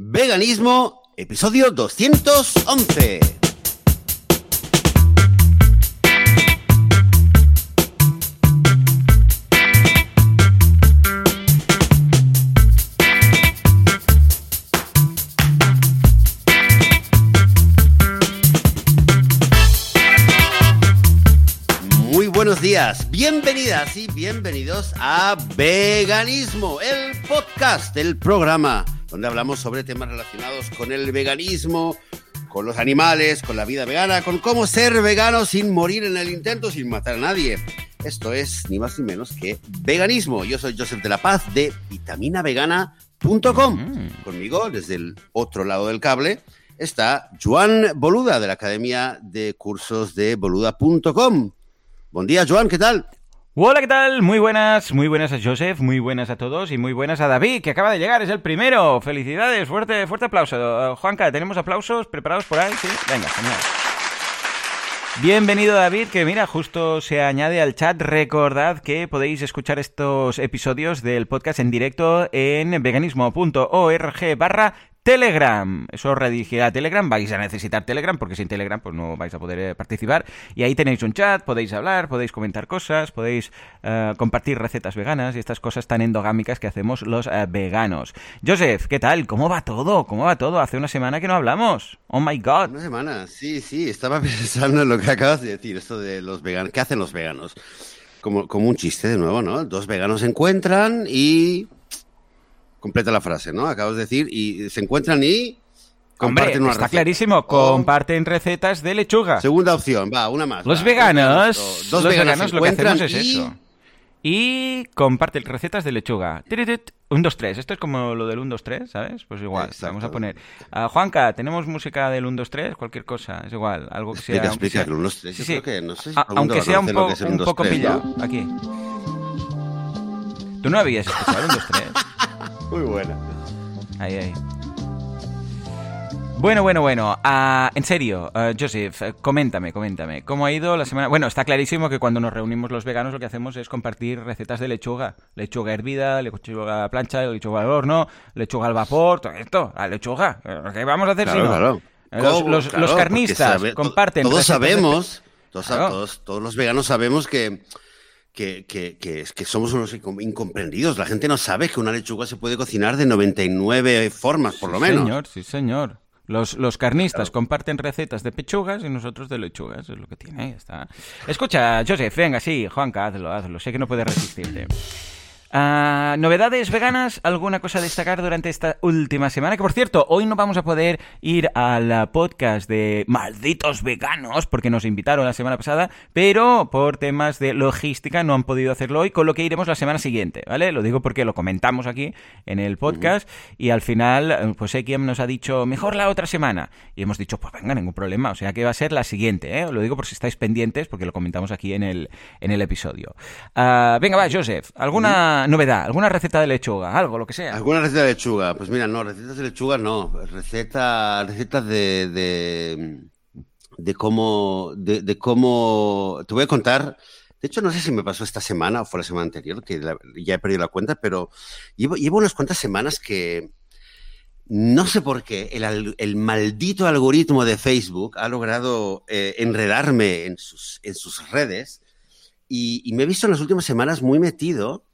Veganismo, episodio 211. Muy buenos días, bienvenidas y bienvenidos a Veganismo, el podcast, el programa donde hablamos sobre temas relacionados con el veganismo, con los animales, con la vida vegana, con cómo ser vegano sin morir en el intento, sin matar a nadie. Esto es ni más ni menos que veganismo. Yo soy Joseph de la Paz de vitaminavegana.com. Conmigo, desde el otro lado del cable, está Joan Boluda de la Academia de Cursos de Boluda.com. Buen día, Joan, ¿qué tal? Hola, ¿qué tal? Muy buenas, muy buenas a Joseph, muy buenas a todos y muy buenas a David, que acaba de llegar, es el primero. Felicidades, fuerte, fuerte aplauso. Juanca, ¿tenemos aplausos preparados por ahí? Sí, venga, genial. Bienvenido David, que mira, justo se añade al chat. Recordad que podéis escuchar estos episodios del podcast en directo en veganismo.org barra Telegram. Eso os redirigirá a Telegram. Vais a necesitar Telegram porque sin Telegram pues no vais a poder eh, participar. Y ahí tenéis un chat, podéis hablar, podéis comentar cosas, podéis eh, compartir recetas veganas y estas cosas tan endogámicas que hacemos los eh, veganos. Joseph, ¿qué tal? ¿Cómo va todo? ¿Cómo va todo? Hace una semana que no hablamos. Oh my god. Una semana, sí, sí. Estaba pensando en lo que acabas de decir, esto de los veganos. ¿Qué hacen los veganos? Como, como un chiste de nuevo, ¿no? Dos veganos se encuentran y completa la frase, ¿no? Acabas de decir, y se encuentran y comparten Hombre, una está receta. clarísimo. Comparten recetas de lechuga. Segunda opción, va, una más. Los va. veganos, Dos los veganos, lo que hacemos es y... eso. Y comparten recetas de lechuga. 1, 2, 3. Esto es como lo del 1, 2, 3, ¿sabes? Pues igual, vamos a poner. Ah, Juanca, tenemos música del 1, 2, 3, cualquier cosa, es igual, algo que sea. Explica, el uno, dos, tres, Sí, yo sí. creo que no sé si A- todo el mundo aunque sea un, po- un dos, poco tres, pillado, ¿no? aquí. ¿Tú no habías escuchado 1, 2, 3? Muy buena. Ahí, ahí. Bueno, bueno, bueno. Ah, en serio, ah, Joseph, coméntame, coméntame. ¿Cómo ha ido la semana? Bueno, está clarísimo que cuando nos reunimos los veganos lo que hacemos es compartir recetas de lechuga. Lechuga hervida, lechuga a la plancha, lechuga al horno, lechuga al vapor, todo esto, la lechuga. ¿Qué vamos a hacer si no? claro. Los, ¿Cómo? los- Claro, los porque carnistas sabe- comparten. Todos de- sabemos, todos, todos los veganos sabemos que, que, que, que, es que somos unos incom- incomprendidos. La gente no sabe que una lechuga se puede cocinar de 99 formas, por lo menos. señor, sí, señor. Los, los carnistas comparten recetas de pechugas y nosotros de lechugas, es lo que tiene, está. Escucha, Joseph, venga, sí, Juanca, hazlo, hazlo, sé que no puedes resistirte. Ah, ¿Novedades veganas? ¿Alguna cosa a destacar durante esta última semana? Que por cierto, hoy no vamos a poder ir al podcast de Malditos Veganos porque nos invitaron la semana pasada, pero por temas de logística no han podido hacerlo hoy, con lo que iremos la semana siguiente, ¿vale? Lo digo porque lo comentamos aquí en el podcast y al final, eh, pues Ekiem nos ha dicho, mejor la otra semana. Y hemos dicho, pues venga, ningún problema, o sea que va a ser la siguiente, ¿eh? Lo digo por si estáis pendientes porque lo comentamos aquí en el, en el episodio. Ah, venga, va, Joseph, ¿alguna novedad? ¿Alguna receta de lechuga? Algo, lo que sea. ¿Alguna receta de lechuga? Pues mira, no, recetas de lechuga no. Receta, recetas de, de, cómo, de, cómo, te voy a contar. De hecho, no sé si me pasó esta semana o fue la semana anterior, que ya he perdido la cuenta, pero llevo, llevo unas cuantas semanas que no sé por qué el maldito algoritmo de Facebook ha logrado eh, enredarme en sus, en sus redes y, y me he visto en las últimas semanas muy metido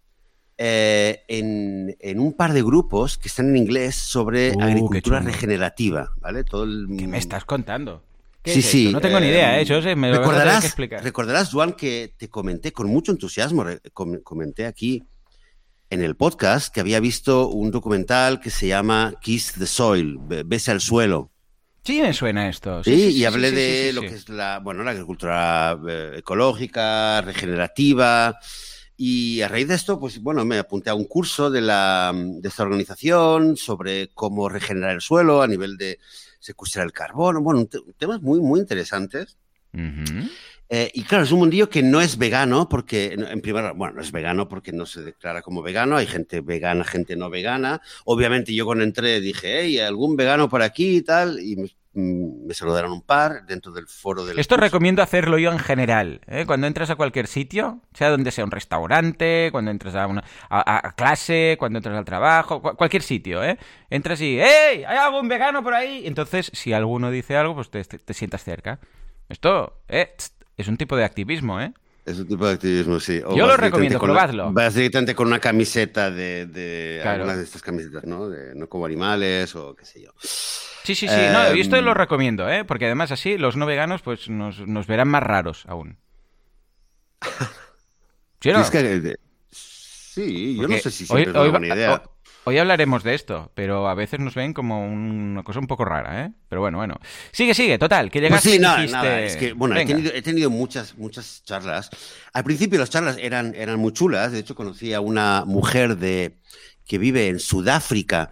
eh, en, en un par de grupos que están en inglés sobre Uh, agricultura regenerativa, ¿vale? Todo el, ¿Qué me estás contando? ¿Qué Sí, es sí. No tengo ni idea, ¿eh, Joseph? Me lo recordarás, que explicar. recordarás, Juan, que te comenté con mucho entusiasmo, com- comenté aquí en el podcast que había visto un documental que se llama Kiss the Soil, Be- Besa el suelo. Sí, me suena esto. Sí, y hablé sí, de lo que es la, bueno, la agricultura eh, ecológica, regenerativa. Y a raíz de esto, pues bueno, me apunté a un curso de, la, de esta organización sobre cómo regenerar el suelo a nivel de secuestrar el carbono. Bueno, temas muy, muy interesantes. Eh, y claro, es un mundillo que no es vegano, porque en primer lugar, bueno, no es vegano porque no se declara como vegano, hay gente vegana, gente no vegana. Obviamente yo cuando entré dije, hey, ¿algún vegano por aquí y tal? Y me- mm, me saludaron un par dentro del foro del... Esto recomiendo hacerlo yo en general. ¿eh? Cuando entras a cualquier sitio, sea donde sea un restaurante, cuando entras a, una, a, clase, cuando entras al trabajo, cualquier sitio, ¿eh? Entras y, ¡Hey! ¿Hay algún vegano por ahí? Entonces, si alguno dice algo, pues te, te sientas cerca. Esto, ¿eh? Es un tipo de activismo, ¿eh? Es un tipo de activismo, sí. Yo lo recomiendo, probadlo. Vas directamente con una camiseta de, de algunas de estas camisetas, ¿no? De no como animales o qué sé yo. Sí, sí, sí. no, yo esto lo em, recomiendo, ¿eh? Porque además así los no veganos pues nos, nos verán más raros aún. ¿Sí, no? sí, yo no sé si siempre es una buena idea. Hoy hablaremos de esto, pero a veces nos ven como una cosa un poco rara, ¿eh? Pero bueno, bueno. Sigue, sigue, total, que llegaste pues sí, nada, nada, es que, bueno, he tenido, he tenido, muchas, muchas charlas. Al principio las charlas eran, eran muy chulas, de hecho conocí a una mujer de, que vive en Sudáfrica,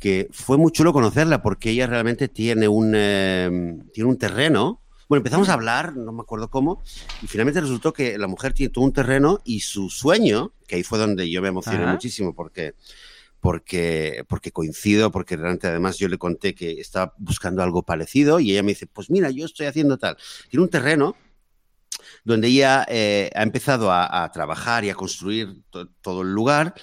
que fue muy chulo conocerla porque ella realmente tiene un, em, tiene un terreno bueno, empezamos a hablar, no me acuerdo cómo, y finalmente resultó que la mujer tiene todo un terreno y su sueño, que ahí fue donde yo me emocioné muchísimo porque porque, porque coincido, porque realmente además yo le conté que estaba buscando algo parecido y ella me dice, pues mira, yo estoy haciendo tal. Tiene un terreno donde ella eh, ha empezado a, trabajar y a construir todo el lugar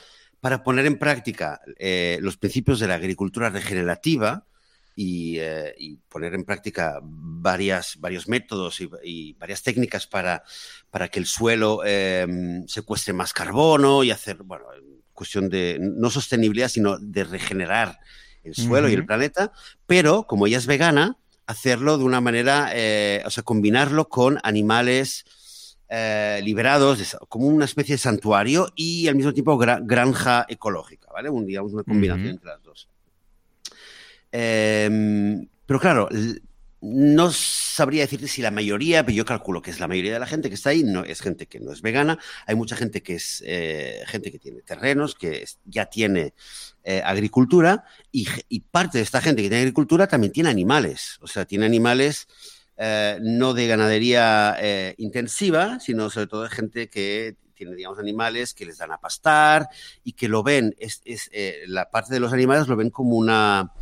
para poner en práctica eh, los principios de la agricultura regenerativa y, eh, poner en práctica varias, varios métodos y, varias técnicas para, para que el suelo secuestre más carbono y hacer, bueno, cuestión de no sostenibilidad, sino de regenerar el suelo y el planeta, pero como ella es vegana, hacerlo de una manera, eh, o sea, combinarlo con animales eh, liberados, como una especie de santuario y al mismo tiempo granja ecológica, ¿vale? Un, digamos, una combinación entre las dos. Em, pero claro, no sabría decirte si la mayoría, pero yo calculo que es la mayoría de la gente que está ahí, no es gente que no es vegana. Hay mucha gente que es eh, gente que tiene terrenos, que ya tiene eh, agricultura, y, parte de esta gente que tiene agricultura también tiene animales. O sea, tiene animales eh, no de ganadería intensiva, sino sobre todo de gente que tiene, digamos, animales que les dan a pastar y que lo ven, es, es la parte de los animales lo ven como una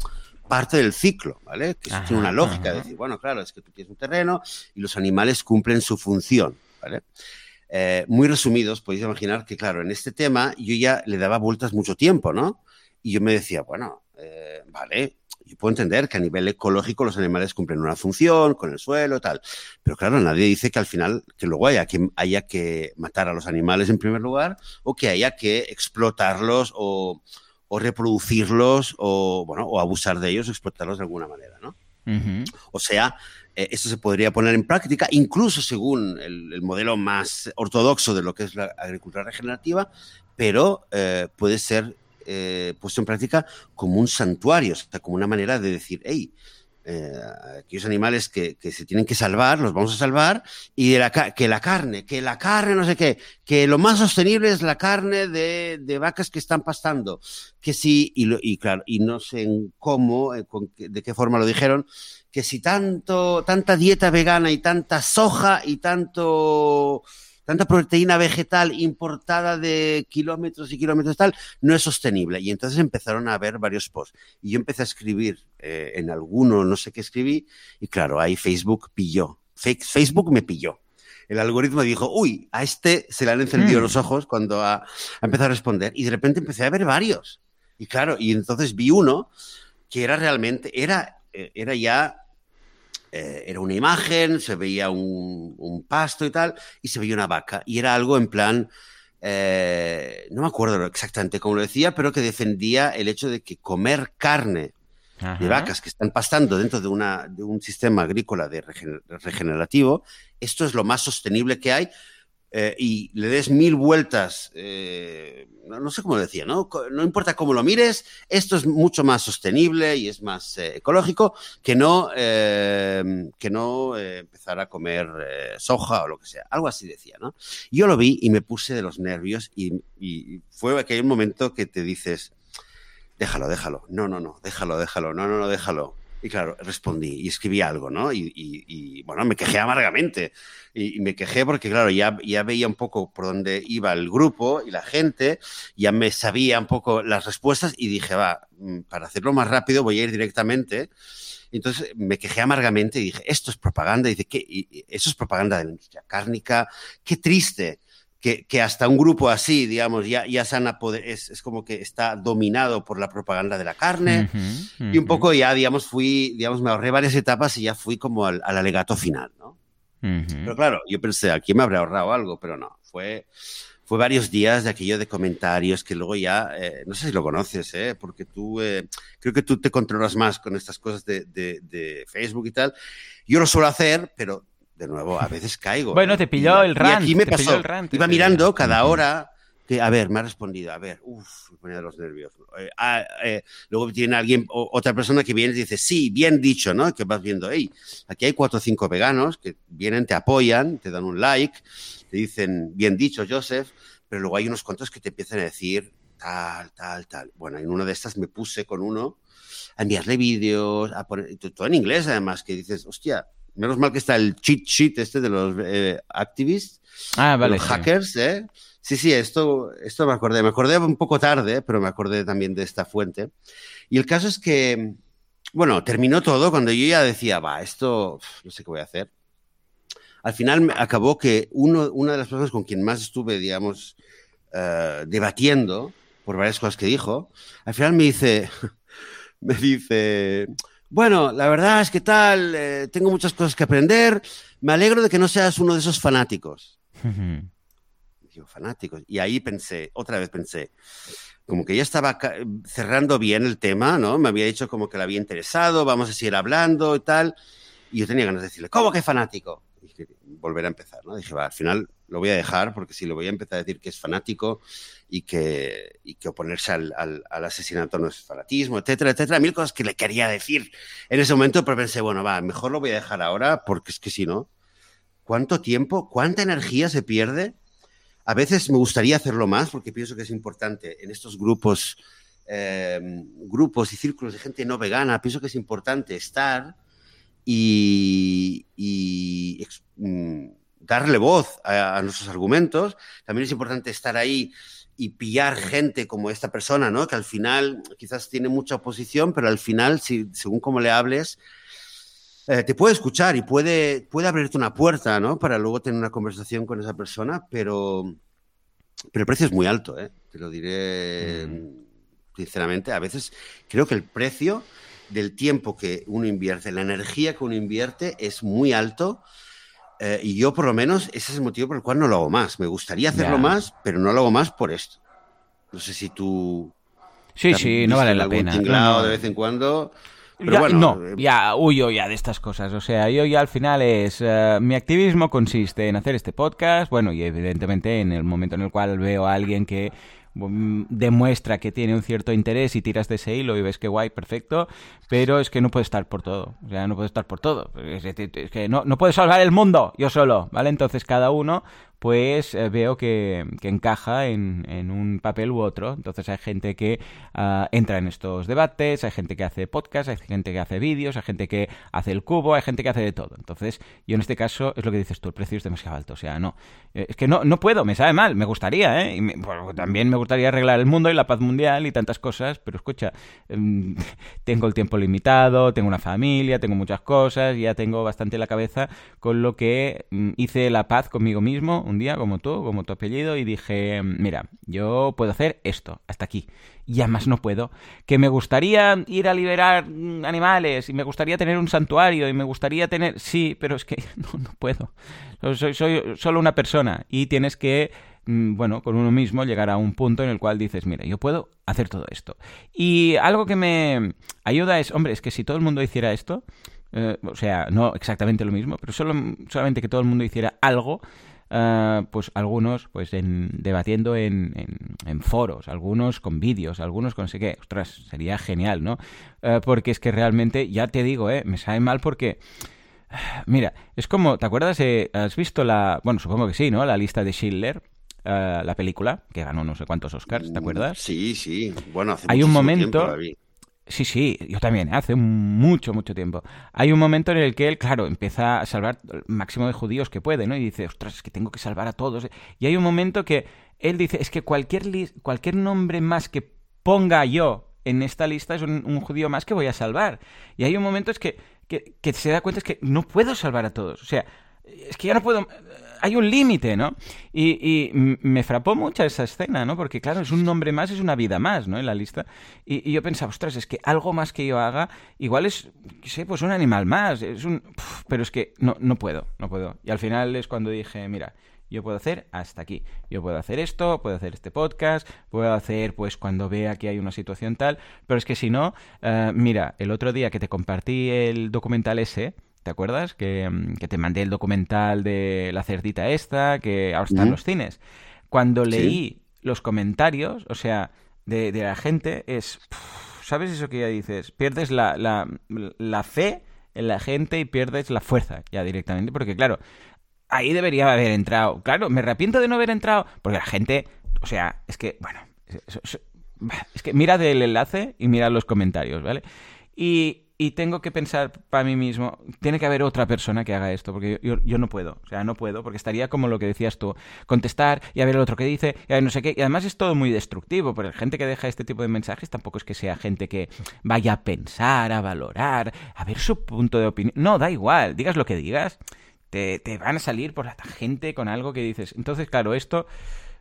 parte del ciclo, ¿vale? Que eso tiene una lógica, de decir, bueno, claro, es que tú tienes un terreno y los animales cumplen su función, ¿vale? Eh, muy resumidos, podéis imaginar que, claro, en este tema yo ya le daba vueltas mucho tiempo, ¿no? Y yo me decía, bueno, eh, vale, yo puedo entender que a nivel ecológico los animales cumplen una función con el suelo, tal, pero claro, nadie dice que al final, que luego haya que, haya que matar a los animales en primer lugar o que haya que explotarlos o o reproducirlos o, bueno, o abusar de ellos o explotarlos de alguna manera, ¿no? O sea, eh, esto se podría poner en práctica, incluso según el, modelo más ortodoxo de lo que es la agricultura regenerativa, pero eh, puede ser eh, puesto en práctica como un santuario, o sea, como una manera de decir, hey, eh, aquellos animales que, se tienen que salvar, los vamos a salvar, y de la, que la carne, que la carne, no sé qué, que lo más sostenible es la carne de, vacas que están pastando, que sí, y, y claro, y no sé en cómo, eh, de qué forma lo dijeron, que si tanto, tanta dieta vegana y tanta soja y tanto tanta proteína vegetal importada de kilómetros y kilómetros tal, no es sostenible. Y entonces empezaron a haber varios posts. Y yo empecé a escribir eh, en alguno, no sé qué escribí, y claro, ahí Facebook pilló. Facebook me pilló. El algoritmo dijo, uy, a este se le han encendido mm. los ojos cuando ha, empezado a responder. Y de repente empecé a ver varios. Y claro, y entonces vi uno que era realmente, era, eh, era ya eh, era una imagen, se veía un, pasto y tal, y se veía una vaca. Y era algo en plan, eh, no me acuerdo exactamente cómo lo decía, pero que defendía el hecho de que comer carne de vacas que están pastando dentro de, una, de un sistema agrícola de regenerativo, esto es lo más sostenible que hay eh, y le des mil vueltas, eh, no, sé cómo decía, ¿no? No importa cómo lo mires, esto es mucho más sostenible y es más eh, ecológico que no, que no empezar a comer soja o lo que sea. Algo así decía, ¿no? Yo lo vi y me puse de los nervios y, y fue aquel momento que te dices, déjalo, déjalo, no, no, no, déjalo, déjalo, no, no, no, déjalo. Y claro, respondí y escribí algo, ¿no? Y, bueno, me quejé amargamente. Y, me quejé porque, claro, ya, ya veía un poco por dónde iba el grupo y la gente, ya me sabía un poco las respuestas y dije, va, mm, para hacerlo más rápido voy a ir directamente. Entonces me quejé amargamente y dije, esto es propaganda. Y dice, ¿qué? eso es propaganda de la industria cárnica. Qué triste que, hasta un grupo así, digamos, ya, ya se han es, es, como que está dominado por la propaganda de la carne. Y un poco ya, digamos, fui, digamos, me ahorré varias etapas y ya fui como al, alegato final, ¿no? Pero claro, yo pensé, aquí me habré ahorrado algo, pero no, fue, fue varios días de aquello de comentarios que luego ya, eh, no sé si lo conoces, ¿eh? porque tú, eh, creo que tú te controlas más con estas cosas de, de, de Facebook y tal. Yo lo suelo hacer, pero de nuevo, a veces caigo. Bueno, te pilló el rant. Y aquí me pasó. Iba mirando cada hora. Que, a ver, me ha respondido, a ver, uff, me ponía de los nervios. Eh, ah, eh, luego tiene alguien, otra persona que viene y dice, sí, bien dicho, ¿no? Que vas viendo, hey, aquí hay cuatro o cinco veganos que vienen, te apoyan, te dan un like, te dicen, bien dicho, Joseph, pero luego hay unos cuantos que te empiezan a decir, tal, tal, tal. Bueno, en una de estas me puse con uno a enviarle vídeos, a poner, todo en inglés además, que dices, hostia, Menos mal que está el cheat sheet este de los eh, activists, ah, vale, los hackers, ¿eh? Sí, sí, esto, esto me acordé. Me acordé un poco tarde, pero me acordé también de esta fuente. Y el caso es que, bueno, terminó todo cuando yo ya decía, va, esto no sé qué voy a hacer. Al final acabó que uno, una de las personas con quien más estuve, digamos, uh, debatiendo por varias cosas que dijo, al final me dice, me dice, bueno, la verdad es que tal, eh, tengo muchas cosas que aprender. Me alegro de que no seas uno de esos fanáticos. Digo, fanáticos. Y ahí pensé, otra vez pensé, como que ya estaba cerrando bien el tema, ¿no? Me había dicho como que le había interesado, vamos a seguir hablando y tal. Y yo tenía ganas de decirle, ¿cómo que fanático? Y volver a empezar, ¿no? Dije, va, al final lo voy a dejar porque si lo voy a empezar a decir que es fanático y que, y que oponerse al, al, asesinato no es fanatismo, etcétera, etcétera, mil cosas que le quería decir en ese momento, pero pensé, bueno, va, mejor lo voy a dejar ahora porque es que si no, ¿cuánto tiempo, cuánta energía se pierde? A veces me gustaría hacerlo más porque pienso que es importante en estos grupos, eh, grupos y círculos de gente no vegana, pienso que es importante estar y, y mm, darle voz a, nuestros argumentos. También es importante estar ahí y pillar gente como esta persona, ¿no? Que al final quizás tiene mucha oposición, pero al final, si, según cómo le hables, eh, te puede escuchar y puede, puede abrirte una puerta, ¿no? Para luego tener una conversación con esa persona, pero, pero el precio es muy alto, ¿eh? Te lo diré mm. sinceramente. A veces creo que el precio del tiempo que uno invierte, la energía que uno invierte es muy alto eh, y yo, por lo menos, ese es el motivo por el cual no lo hago más. Me gustaría hacerlo más, pero no lo hago más por esto. No sé si tú. Sí, sí, no vale la pena. de vez en cuando. Pero no, eh, ya huyo ya de estas cosas. O sea, yo ya al final es. Eh, mi activismo consiste en hacer este podcast. Bueno, y evidentemente en el momento en el cual veo a alguien que demuestra que tiene un cierto interés y tiras de ese hilo y ves que guay, perfecto, pero es que no puede estar por todo, o sea, no puede estar por todo, es, que no, no puede salvar el mundo yo solo, ¿vale? Entonces cada uno pues eh, veo que, encaja en, un papel u otro. Entonces hay gente que ah, entra en estos debates, hay gente que hace podcast, hay gente que hace vídeos, hay gente que hace el cubo, hay gente que hace de todo. Entonces yo en este caso es lo que dices tú, el precio es demasiado alto. O sea, no, eh, es que no, no puedo, me sabe mal, me gustaría, ¿eh? Y también me gustaría arreglar el mundo y la paz mundial y tantas cosas, pero escucha, em, tengo el tiempo limitado, tengo una familia, tengo muchas cosas, ya tengo bastante la cabeza con lo que mm, hice la paz conmigo mismo un día, como tú, como tu apellido, y dije, mira, yo puedo hacer esto, hasta aquí. Y además no puedo. Que me gustaría ir a liberar animales, y me gustaría tener un santuario, y me gustaría tener... Sí, pero es que no, puedo. Soy, soy solo una persona, y tienes que mm, bueno, con uno mismo llegar a un punto en el cual dices, mira, yo puedo hacer todo esto. Y algo que me ayuda es, hombre, es que si todo el mundo hiciera esto, eh, o sea, no exactamente lo mismo, pero solo, solamente que todo el mundo hiciera algo, Ah, pues algunos pues en, debatiendo en, en, foros, algunos con vídeos, algunos con sé qué. Ostras, sería genial, ¿no? Ah, porque es que realmente, ya te digo, ¿eh? me sabe mal porque... Mira, es como, ¿te acuerdas? ¿Has visto la, bueno, supongo que sí, ¿no? La lista de Schindler, ah, la película, que ganó no sé cuántos Oscars, ¿te acuerdas? Sí, sí. Bueno, hace Hay un momento... Sí, sí, yo también, hace mucho, mucho tiempo. Hay un momento en el que él, claro, empieza a salvar el máximo de judíos que puede, ¿no? Y dice, ostras, es que tengo que salvar a todos. Y hay un momento que él dice, es que cualquier, cualquier nombre más que ponga yo en esta lista es un, judío más que voy a salvar. Y hay un momento es que, que, que se da cuenta es que no puedo salvar a todos. O sea, es que ya no puedo hay un límite, ¿no? Y, me frapó mucho esa escena, ¿no? Porque, claro, es un nombre más, es una vida más, ¿no? En la lista. Y, yo pensaba, ostras, es que algo más que yo haga, igual es, qué sé, pues un animal más. Es un... pero es que no, no puedo, no puedo. Y al final es cuando dije, mira, yo puedo hacer hasta aquí. Yo puedo hacer esto, puedo hacer este podcast, puedo hacer pues cuando vea que hay una situación tal, pero es que si no, eh, mira, el otro día que te compartí el documental ese, ¿Te acuerdas? Mm, que, te mandé el documental de la cerdita esta, que ahora está en los cines. Cuando leí los comentarios, o sea, de, la gente, es. ¿Sabes eso que ya dices? Pierdes la, la, fe en la gente y pierdes la fuerza ya directamente, porque claro, ahí debería haber entrado. Claro, me arrepiento de no haber entrado, porque la gente, o sea, es que, bueno, es que mira del enlace y mira los comentarios, ¿vale? Y, y tengo que pensar para mí mismo, tiene que haber otra persona que haga esto, porque yo, no puedo, o sea, no puedo, porque estaría como lo que decías tú, contestar y a ver el otro que dice, y a ver no sé qué, y además es todo muy destructivo, porque la gente que deja este tipo de mensajes tampoco es que sea gente que vaya a pensar, a valorar, a ver su punto de opinión, no, da igual, digas lo que digas, te, te van a salir por la gente con algo que dices, entonces claro, esto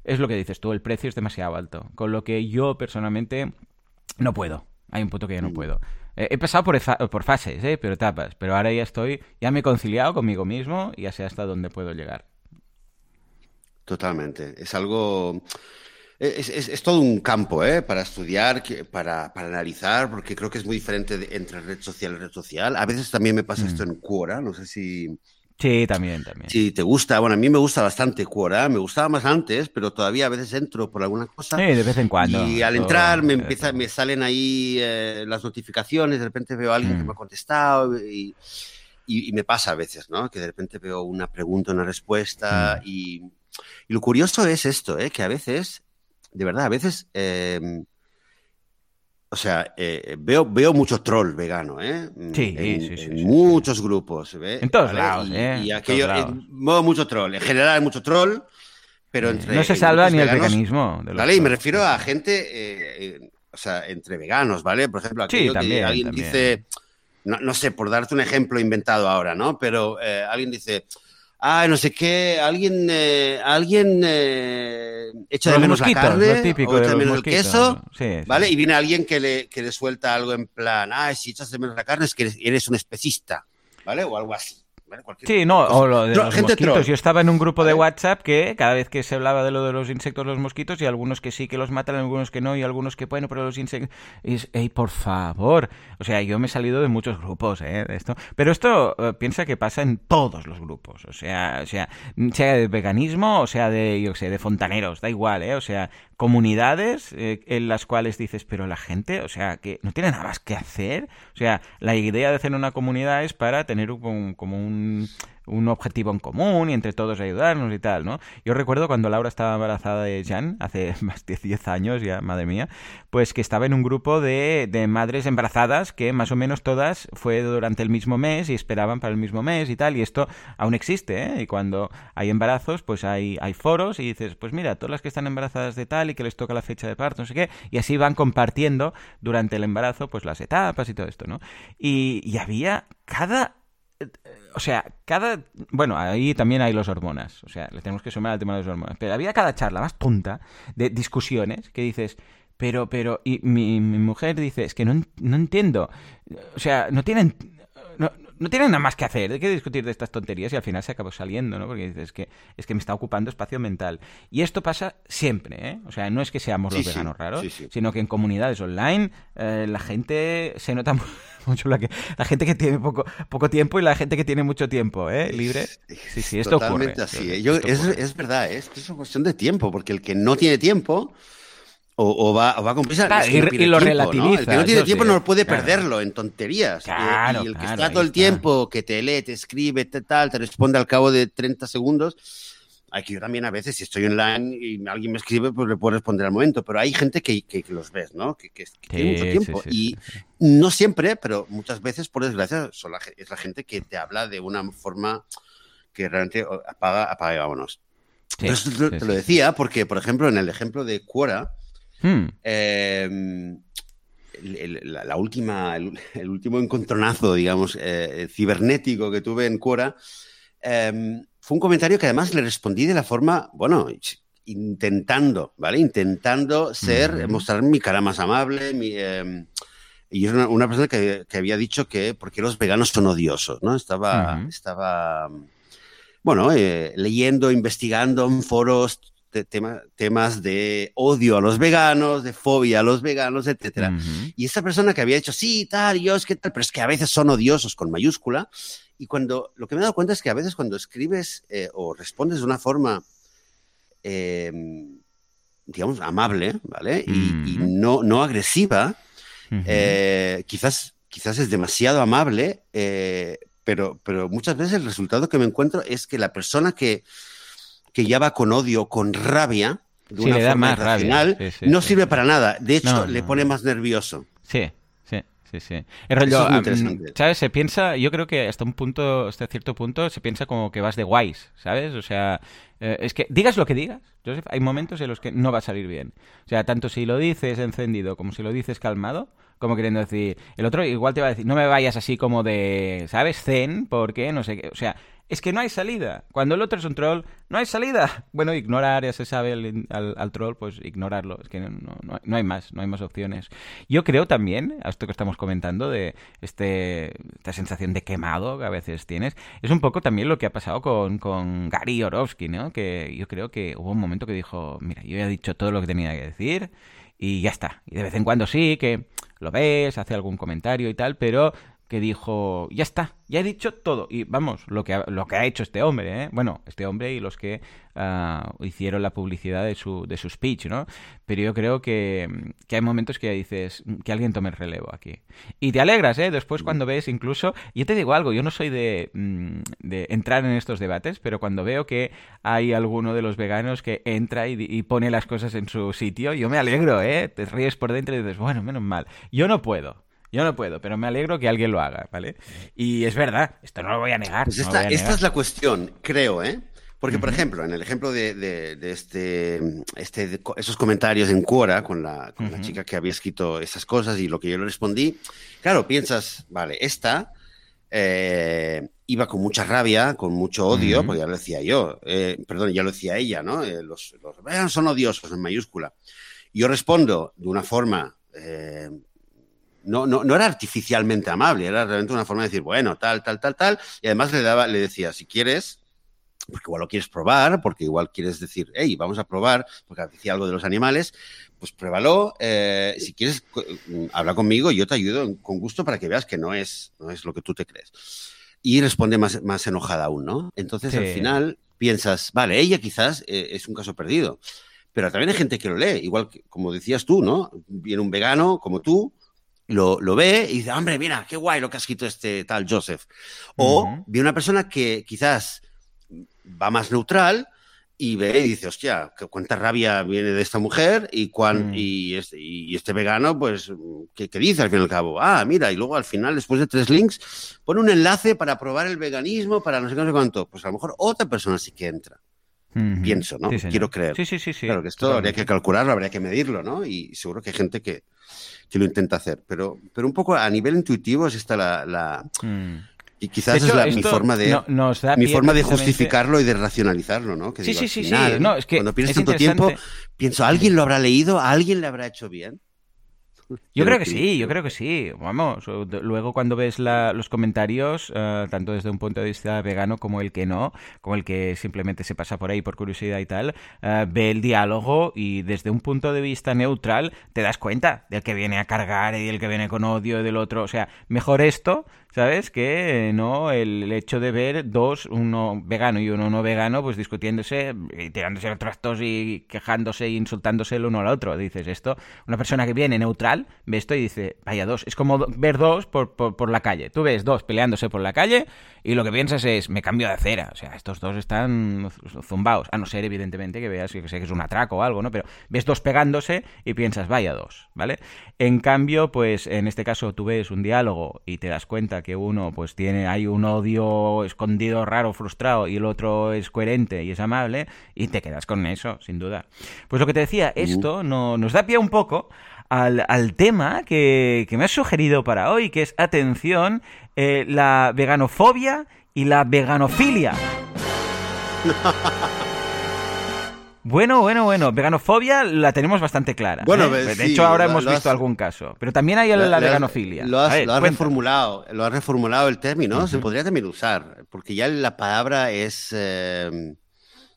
es lo que dices tú, el precio es demasiado alto, con lo que yo personalmente no puedo, hay un punto que yo no mm. puedo. He pasado por, por fases, ¿eh? pero etapas. Pero ahora ya estoy, ya me he conciliado conmigo mismo y ya sé hasta dónde puedo llegar. Totalmente. Es algo... Es, todo un campo ¿eh? para estudiar, para, para, analizar, porque creo que es muy diferente entre red social y red social. A veces también me pasa esto mm. en Quora, no sé si, Sí, también, también. Sí, te gusta. Bueno, a mí me gusta bastante Quora. Me gustaba más antes, pero todavía a veces entro por alguna cosa. Sí, de vez en cuando. Y al entrar me empieza, me salen ahí eh, las notificaciones. De repente veo a alguien que mm. me ha contestado y, y, me pasa a veces, ¿no? Que de repente veo una pregunta, una respuesta mm. y, y, lo curioso es esto, ¿eh? Que a veces, de verdad, a veces eh, o sea, eh, veo, veo mucho troll vegano, ¿eh? Sí, en, sí, sí, muchos grupos, ¿ves? En todos lados, ¿eh? Y aquello, veo mucho troll. En general hay mucho troll, pero entre. No se salva ni el veganismo. ¿Vale? Y me refiero a gente, eh, o sea, entre veganos, ¿vale? Por ejemplo, aquello que alguien dice. No, no, sé, por darte un ejemplo inventado ahora, ¿no? Pero eh, alguien dice ah, no sé qué, alguien, eh, alguien eh, echa de menos la carne, típico o echa de menos el queso, ¿vale? Y viene alguien que le, que le suelta algo en plan, ah, si echas de menos la carne es que eres un especista, ¿vale? O algo así sí, no, o lo de los mosquitos. Yo estaba en un grupo de WhatsApp que cada vez que se hablaba de lo de los insectos, los mosquitos, y algunos que sí que los matan, algunos que no, y algunos que, bueno, pero los insectos... Y ey, por favor. O sea, yo me he salido de muchos grupos, ¿eh? De esto. Pero esto eh, piensa que pasa en todos los grupos. O sea, o sea, sea de veganismo, o sea de, yo sé, de fontaneros, da igual, ¿eh? O sea, comunidades eh, en las cuales dices, pero la gente, o sea, que no tiene nada más que hacer. O sea, la idea de hacer una comunidad es para tener un, como un un objetivo en común y entre todos ayudarnos y tal, ¿no? Yo recuerdo cuando Laura estaba embarazada de Jan, hace más de 10 años ya, madre mía, pues que estaba en un grupo de, de madres embarazadas que más o menos todas fue durante el mismo mes y esperaban para el mismo mes y tal, y esto aún existe, ¿eh? Y cuando hay embarazos, pues hay, hay foros y dices, pues mira, todas las que están embarazadas de tal y que les toca la fecha de parto, no sé qué, y así van compartiendo durante el embarazo, pues las etapas y todo esto, ¿no? Y, y había cada o sea, cada. Bueno, ahí también hay los hormonas. O sea, le tenemos que sumar al tema de las hormonas. Pero había cada charla más tonta de discusiones que dices. Pero, pero. Y mi, mi mujer dice: Es que no, no entiendo. O sea, no tienen no tienen nada más que hacer, hay que discutir de estas tonterías y al final se acabó saliendo, ¿no? Porque dices, es que, es que me está ocupando espacio mental. Y esto pasa siempre, ¿eh? O sea, no es que seamos los veganos raros, sino que en comunidades online eh, la gente se nota mucho la, que, la gente que tiene poco, poco tiempo y la gente que tiene mucho tiempo, ¿eh? Libre. Sí, sí, esto Totalmente Así, ¿eh? es, es, verdad, ¿eh? es una cuestión de tiempo, porque el que no tiene tiempo o, va, o va con prisa. y, lo relativiza. El que no tiene tiempo no puede perderlo en tonterías. y, el que está todo el tiempo, que te lee, te escribe, te tal, te responde al cabo de 30 segundos, Aquí yo también a veces, si estoy online y alguien me escribe, pues le puedo responder al momento, pero hay gente que, que, los ves, ¿no? Que, que, tiene mucho tiempo. y no siempre, pero muchas veces, por desgracia, son la, es la gente que te habla de una forma que realmente apaga, apaga y vámonos. Eso te, lo decía porque, por ejemplo, en el ejemplo de Quora, hmm. em, la, última, el, último encontronazo, digamos, eh, cibernético que tuve en Quora, em, fue un comentario que además le respondí de la forma, bueno, intentando, ¿vale? Intentando ser, mostrar mi cara más amable, em, y es una, persona que, había dicho que porque los veganos son odiosos, ¿no? Estaba, estaba bueno, eh, leyendo, investigando en foros temas de odio a los veganos, de fobia a los veganos, etc. Y esa persona que había dicho, sí, tal, yo es que tal, pero es que a veces son odiosos con mayúscula, y cuando lo que me he dado cuenta es que a veces cuando escribes eh, o respondes de una forma, em, digamos, amable, ¿vale? Y, no, no agresiva, eh, quizás, quizás es demasiado amable, eh, pero, pero muchas veces el resultado que me encuentro es que la persona que, que ya va con odio, con rabia, de una forma irracional, no sirve para nada. De hecho, le pone más nervioso. Sí, sí, sí. El rollo, ¿sabes? Se piensa, yo creo que hasta un punto, hasta cierto punto, se piensa como que vas de guays, ¿sabes? O sea, eh, es que digas lo que digas, Joseph, hay momentos en los que no va a salir bien. O sea, tanto si lo dices encendido como si lo dices calmado, como queriendo decir, el otro igual te va a decir, no me vayas así como de, ¿sabes? Zen, porque no sé qué. O sea, es que no hay salida. Cuando el otro es un troll, no hay salida. Bueno, ignorar, ya se sabe al, troll, pues ignorarlo. Es que no, no, hay más, no hay más opciones. Yo creo también, a esto que estamos comentando, de este, esta sensación de quemado que a veces tienes, es un poco también lo que ha pasado con, con Gary Orowski, ¿no? Que yo creo que hubo un momento que dijo, mira, yo he dicho todo lo que tenía que decir y ya está. Y de vez en cuando sí, que lo ves, hace algún comentario y tal, pero que dijo, ya está, ya he dicho todo. Y vamos, lo que ha, lo que ha hecho este hombre, ¿eh? bueno, este hombre y los que ah, hicieron la publicidad de su, de su speech, ¿no? Pero yo creo que, hay momentos que dices que alguien tome el relevo aquí. Y te alegras, ¿eh? Después cuando ves incluso, yo te digo algo, yo no soy de, mm, de entrar en estos debates, pero cuando veo que hay alguno de los veganos que entra y, y pone las cosas en su sitio, yo me alegro, ¿eh? Te ríes por dentro y dices, bueno, menos mal. Yo no puedo. Yo no puedo, pero me alegro que alguien lo haga, ¿vale? Y es verdad, esto no lo voy a negar. Pues esta, es la cuestión, creo, ¿eh? Porque, por ejemplo, en el ejemplo de, este, este, esos comentarios en Quora con, la, con la chica que había escrito esas cosas y lo que yo le respondí, claro, piensas, vale, esta eh, iba con mucha rabia, con mucho odio, porque ya lo decía yo, eh, perdón, ya lo decía ella, ¿no? Eh, los, los son odiosos en mayúscula. Yo respondo de una forma no, no, no, era artificialmente amable, era realmente una forma de decir, bueno, tal, tal, tal, tal. Y además le, daba, le decía, si quieres, porque igual lo quieres probar, porque igual quieres decir, hey, vamos a probar, porque decía algo de los animales, pues pruébalo. Eh, si quieres, mm, habla conmigo, yo te ayudo con gusto para que veas que no es, no es lo que tú te crees. Y responde más, más enojada aún, ¿no? Entonces al final piensas, vale, ella quizás eh, es un caso perdido. Pero también hay gente que lo lee, igual que, como decías tú, ¿no? Viene un vegano como tú, lo, lo, ve y dice, hombre, mira, qué guay lo que ha escrito este tal Joseph. O vi una persona que quizás va más neutral y ve y dice, hostia, cuánta rabia viene de esta mujer y, cuán, mm. y, este, y, este, vegano, pues, ¿qué, ¿qué, dice al fin y al cabo? Ah, mira, y luego al final, después de tres links, pone un enlace para probar el veganismo, para no sé, no sé cuánto. Pues a lo mejor otra persona sí que entra. Pienso, ¿no? Quiero creer. Sí, sí, sí, sí. Claro que esto habría que calcularlo, habría que medirlo, ¿no? Y seguro que hay gente que, que lo intenta hacer. Pero, pero un poco a nivel intuitivo es esta la... Mm. Y quizás es la, mi forma de mi forma de justificarlo y de racionalizarlo, ¿no? Que sí, sí, sí, No, es que cuando pierdes tanto tiempo, pienso, ¿alguien lo habrá leído? ¿Alguien le habrá hecho bien? Yo creo que sí, yo creo que sí. Vamos, luego cuando ves los comentarios, eh, tanto desde un punto de vista vegano como el que no, como el que simplemente se pasa por ahí por curiosidad y tal, eh, ve el diálogo y desde un punto de vista neutral te das cuenta del que viene a cargar y del que viene con odio y del otro. O sea, mejor esto ¿sabes? Que no el hecho de ver dos, uno vegano y uno no vegano, pues discutiéndose y tirándose los trastos y quejándose e insultándose el uno al otro. Dices esto, una persona que viene neutral ve esto y dice, vaya dos, es como ver dos por, por, la calle. Tú ves dos peleándose por la calle y lo que piensas es, me cambio de acera. O sea, estos dos están zumbados, a no ser evidentemente que veas que, sé que es un atraco o algo, ¿no? Pero ves dos pegándose y piensas, vaya dos, ¿vale? En cambio, pues en este caso tú ves un diálogo y te das cuenta que uno pues tiene hay un odio escondido, raro, frustrado y el otro es coherente y es amable y te quedas con eso, sin duda. Pues lo que te decía, esto no, nos da pie un poco al, al tema que, que, me has sugerido para hoy, que es, atención, eh, la veganofobia y la veganofilia. Bueno, bueno, bueno. Veganofobia la tenemos bastante clara. Bueno, ¿eh? de hecho ahora hemos visto algún caso. Pero también hay la, veganofilia. Lo has, reformulado, lo has reformulado el término. Se podría también usar, porque ya la palabra es, eh,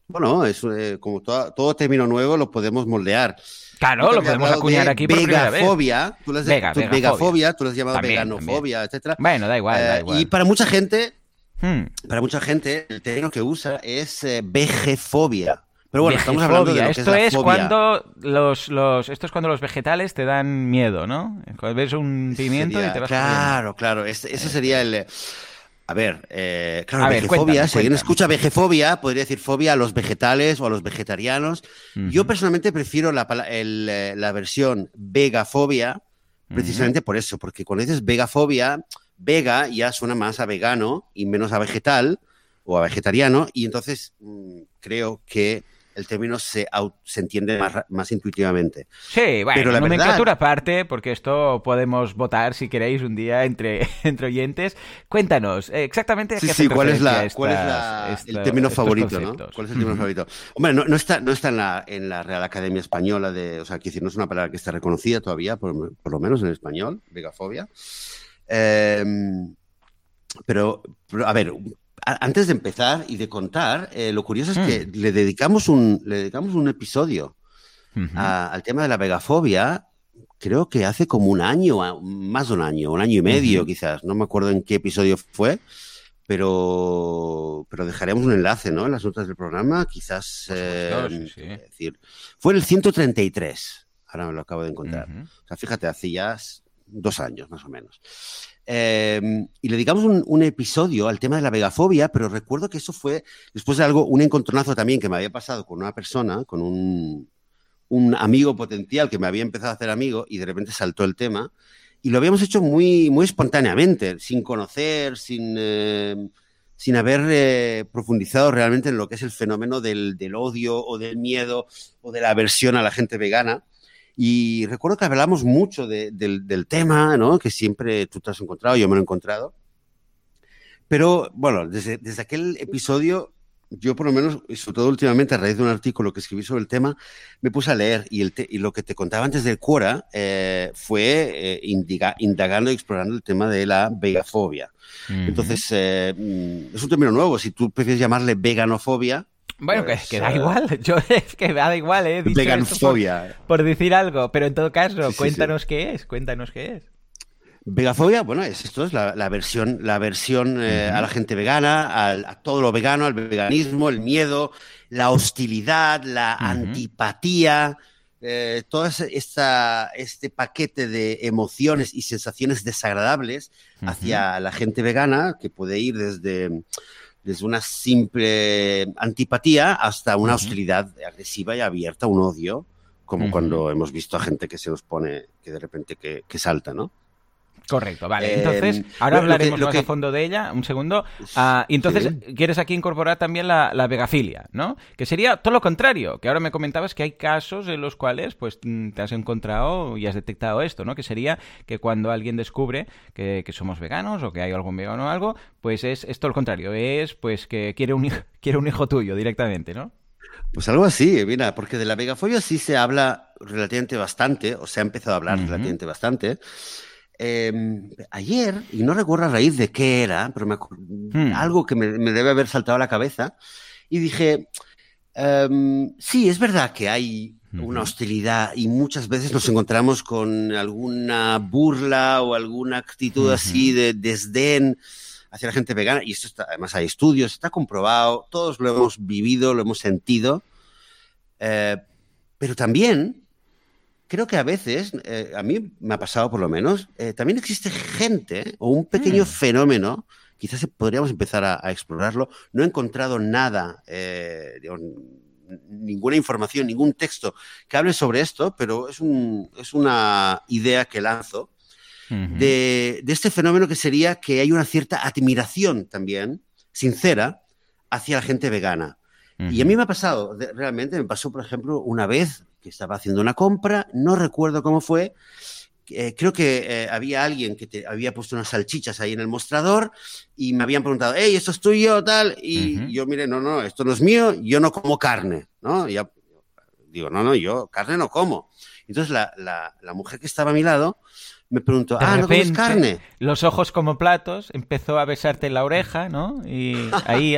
bueno, es eh, como todo, término nuevo lo podemos moldear. Claro, lo podemos acuñar aquí por vegafobia, tú lo has, vegafobia, tú lo has llamado veganofobia, etcétera. Bueno, da igual, da igual. Y para mucha gente, hmm. para mucha gente, el término que usa es vegefobia. Pero bueno, estamos hablando de esto es, cuando los, los esto es cuando los vegetales te dan miedo, ¿no? Cuando ves un pimiento y te vas Claro, claro, ese sería el a ver, eh, claro, vegefobia, si alguien escucha vegefobia, podría decir fobia a los vegetales o a los vegetarianos. Yo personalmente prefiero la, eh, la versión vegafobia, precisamente por eso, porque cuando dices vegafobia, vega ya suena más a vegano y menos a vegetal o a vegetariano, y entonces mm, creo que el término se, se entiende más, intuitivamente. Sí, bueno, Pero la nomenclatura aparte, porque esto podemos votar si queréis un día entre, entre oyentes. Cuéntanos, eh, exactamente sí, sí, ¿cuál es, la, cuál es el término favorito, ¿no? ¿Cuál es el término favorito? Hombre, no, está, no está en la, en la Real Academia Española de, o sea, que no es una palabra que está reconocida todavía, por, lo menos en español, vegafobia. Em, pero, a ver, antes de empezar y de contar, eh, lo curioso es que mm. le dedicamos un, le dedicamos un episodio al tema de la vegafobia, creo que hace como un año, más de un año, un año y medio quizás, no me acuerdo en qué episodio fue, pero, pero dejaremos un enlace ¿no? en las notas del programa, quizás... Eh, decir, fue el 133, ahora me lo acabo de encontrar. O sea, fíjate, hace ya dos años más o menos. Em, y le dedicamos un, episodio al tema de la vegafobia, pero recuerdo que eso fue después de algo, un encontronazo también que me había pasado con una persona, con un, un amigo potencial que me había empezado a hacer amigo y de repente saltó el tema. Y lo habíamos hecho muy, muy espontáneamente, sin conocer, sin, em, sin haber eh, profundizado realmente en lo que es el fenómeno del, del odio o del miedo o de la aversión a la gente vegana. Y recuerdo que hablamos mucho del, tema, ¿no? Que siempre tú te has encontrado, yo me lo he encontrado. Pero bueno, desde, desde aquel episodio, yo por lo menos, sobre todo últimamente a raíz de un artículo que escribí sobre el tema, me puse a leer y, el y lo que te contaba antes del Quora eh, fue eh, indagando y explorando el tema de la vegafobia. Entonces, eh, mm, es un término nuevo. Si tú prefieres llamarle veganofobia, bueno, que, pues, da igual, yo es que da igual, ¿eh? Veganfobia. Por, decir algo, pero en todo caso, cuéntanos qué es, cuéntanos qué es. Vegafobia, bueno, es, esto es la, versión, la versión eh, a la gente vegana, a, todo lo vegano, al veganismo, el miedo, la hostilidad, la antipatía, eh, todo esta, este paquete de emociones y sensaciones desagradables hacia la gente vegana, que puede ir desde desde una simple antipatía hasta una hostilidad agresiva y abierta, un odio, como cuando hemos visto a gente que se nos pone, que de repente que, que salta, ¿no? Correcto, vale. Entonces, em, ahora hablaremos más a fondo de ella, un segundo. Ah, y entonces, quieres aquí incorporar también la, vegafilia, ¿no? Que sería todo lo contrario, que ahora me comentabas que hay casos en los cuales pues mm, te has encontrado y has detectado esto, ¿no? Que sería que cuando alguien descubre que, somos veganos o que hay algún vegano o algo, pues es, es todo lo contrario, es pues que quiere un, quiere un hijo tuyo directamente, ¿no? Pues algo así, mira, porque de la vegafobia sí se habla relativamente bastante, o se ha empezado a hablar relativamente bastante. Em, ayer, y no recuerdo a raíz de qué era, pero me, hmm. algo que me, debe haber saltado a la cabeza, y dije, em, sí, es verdad que hay una hostilidad y muchas veces nos encontramos con alguna burla o alguna actitud así de desdén hacia la gente vegana. Y esto está, además hay estudios, está comprobado, todos lo hemos vivido, lo hemos sentido. Eh, pero también creo que a veces, eh, a mí me ha pasado por lo menos, eh, también existe gente o un pequeño mm. fenómeno, quizás podríamos empezar a, explorarlo. No he encontrado nada, ninguna información, ningún texto que hable sobre esto, pero es, un, es una idea que lanzo de, este fenómeno que sería que hay una cierta admiración también, sincera, hacia la gente vegana. Y a mí me ha pasado, realmente me pasó, por ejemplo, una vez que estaba haciendo una compra, no recuerdo cómo fue, eh, creo que eh, había alguien que te había puesto unas salchichas ahí en el mostrador y me habían preguntado, hey, ¿esto es tuyo? Tal. Y yo, mire, no, no, esto no es mío, yo no como carne, ¿no? Y ya, digo, no, no, yo carne no como. Entonces la, la, la mujer que estaba a mi lado me preguntó, ah, ¿no comes carne? Los ojos como platos, empezó a besarte en la oreja, ¿no? Y ahí,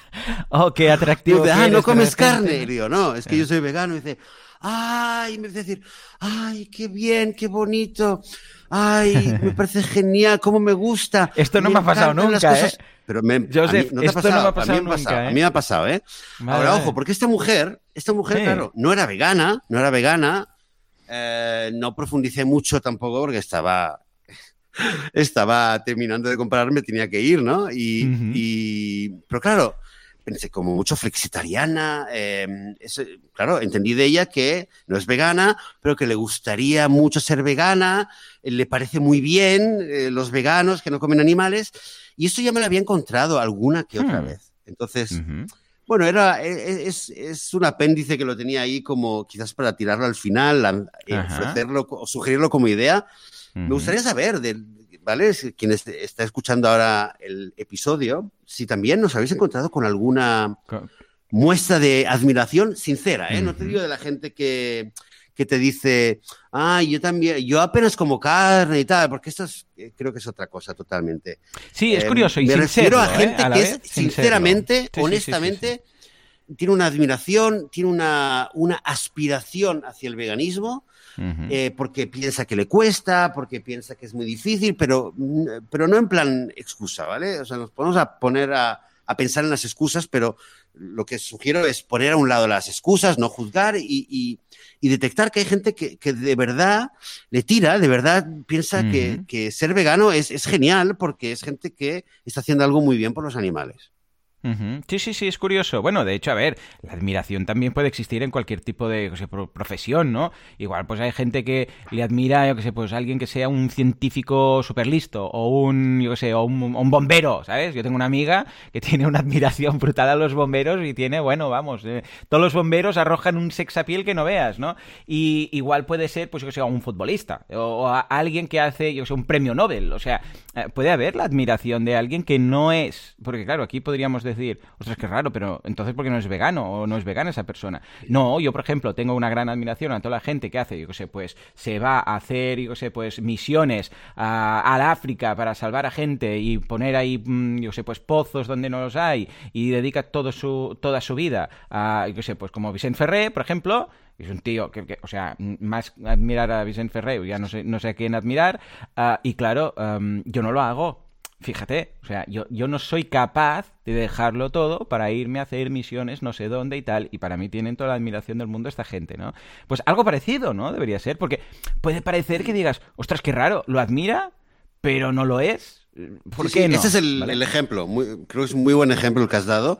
oh, qué atractivo. ah, ¿no comes carne? Y digo, no, es que yo soy vegano. Y dice, ay, me decir, ay, qué bien, qué bonito. Ay, me parece genial, cómo me gusta. Esto no me, ha pasado nunca, ¿eh? Pero me, Joseph, no te esto no me ha pasado, a mí nunca, pasado, ¿eh? A mí me ha pasado, ¿eh? Ahora, ojo, porque esta mujer, esta mujer, claro, no era vegana, no era vegana, eh, no profundicé mucho tampoco porque estaba, estaba terminando de comprarme, tenía que ir, ¿no? Y, pero claro, como mucho flexitariana. Em, claro, entendí de ella que no es vegana, pero que le gustaría mucho ser vegana, le parece muy bien eh, los veganos que no comen animales. Y esto ya me lo había encontrado alguna que otra hmm. vez. Entonces, bueno, era, e, e, es, es, un apéndice que lo tenía ahí como quizás para tirarlo al final, eh, ofrecerlo o sugerirlo como idea. Me gustaría saber, de, ¿vale? Quien está escuchando ahora el episodio, si también nos habéis encontrado con alguna muestra de admiración sincera, ¿eh? No te digo de la gente que, que te dice, ah, yo también, yo apenas como carne y tal, porque esto es, eh, creo que es otra cosa totalmente. Sí, es curioso y Me refiero a gente que es, sinceramente, honestamente, tiene una admiración, tiene una, una aspiración hacia el veganismo. Eh, porque piensa que le cuesta, porque piensa que es muy difícil, pero, pero no en plan excusa, ¿vale? O sea, nos podemos a poner a, a pensar en las excusas, pero lo que sugiero es poner a un lado las excusas, no juzgar y, detectar que hay gente que, de verdad le tira, de verdad piensa que, ser vegano es, es genial porque es gente que está haciendo algo muy bien por los animales. Sí, sí, sí, es curioso. Bueno, de hecho, a ver, la admiración también puede existir en cualquier tipo de profesión, ¿no? Igual, pues hay gente que le admira, yo que sé, pues alguien que sea un científico súper listo, o un, yo que sé, o un, bombero, ¿sabes? Yo tengo una amiga que tiene una admiración brutal a los bomberos y tiene, bueno, vamos, eh, todos los bomberos arrojan un sexapiel que no veas, ¿no? Y igual puede ser, pues yo que sé, un futbolista, o, alguien que hace, yo que sé, un premio Nobel, o sea, eh, puede haber la admiración de alguien que no es, porque claro, aquí podríamos decir decir, ostras, qué raro, pero entonces ¿por qué no es vegano o no es vegana esa persona? No, yo, por ejemplo, tengo una gran admiración a toda la gente que hace, yo qué sé, pues se va a hacer, yo qué sé, pues misiones al África para salvar a gente y poner ahí, mm, yo qué sé, pues pozos donde no los hay y dedica todo su, toda su vida a, yo qué sé, pues como Vicente Ferré, por ejemplo, es un tío que, o sea, más admirar a Vicente Ferré, ya no sé, no sé a quién admirar, ah, y claro, yo no lo hago. Fíjate, o sea, yo, yo no soy capaz de dejarlo todo para irme a hacer misiones no sé dónde y tal, y para mí tienen toda la admiración del mundo esta gente, ¿no? Pues algo parecido, ¿no? Debería ser, porque puede parecer que digas, ostras, qué raro, lo admira, pero no lo es. ¿Por qué no? Ese es el, ejemplo. creo que es un muy buen ejemplo el que has dado.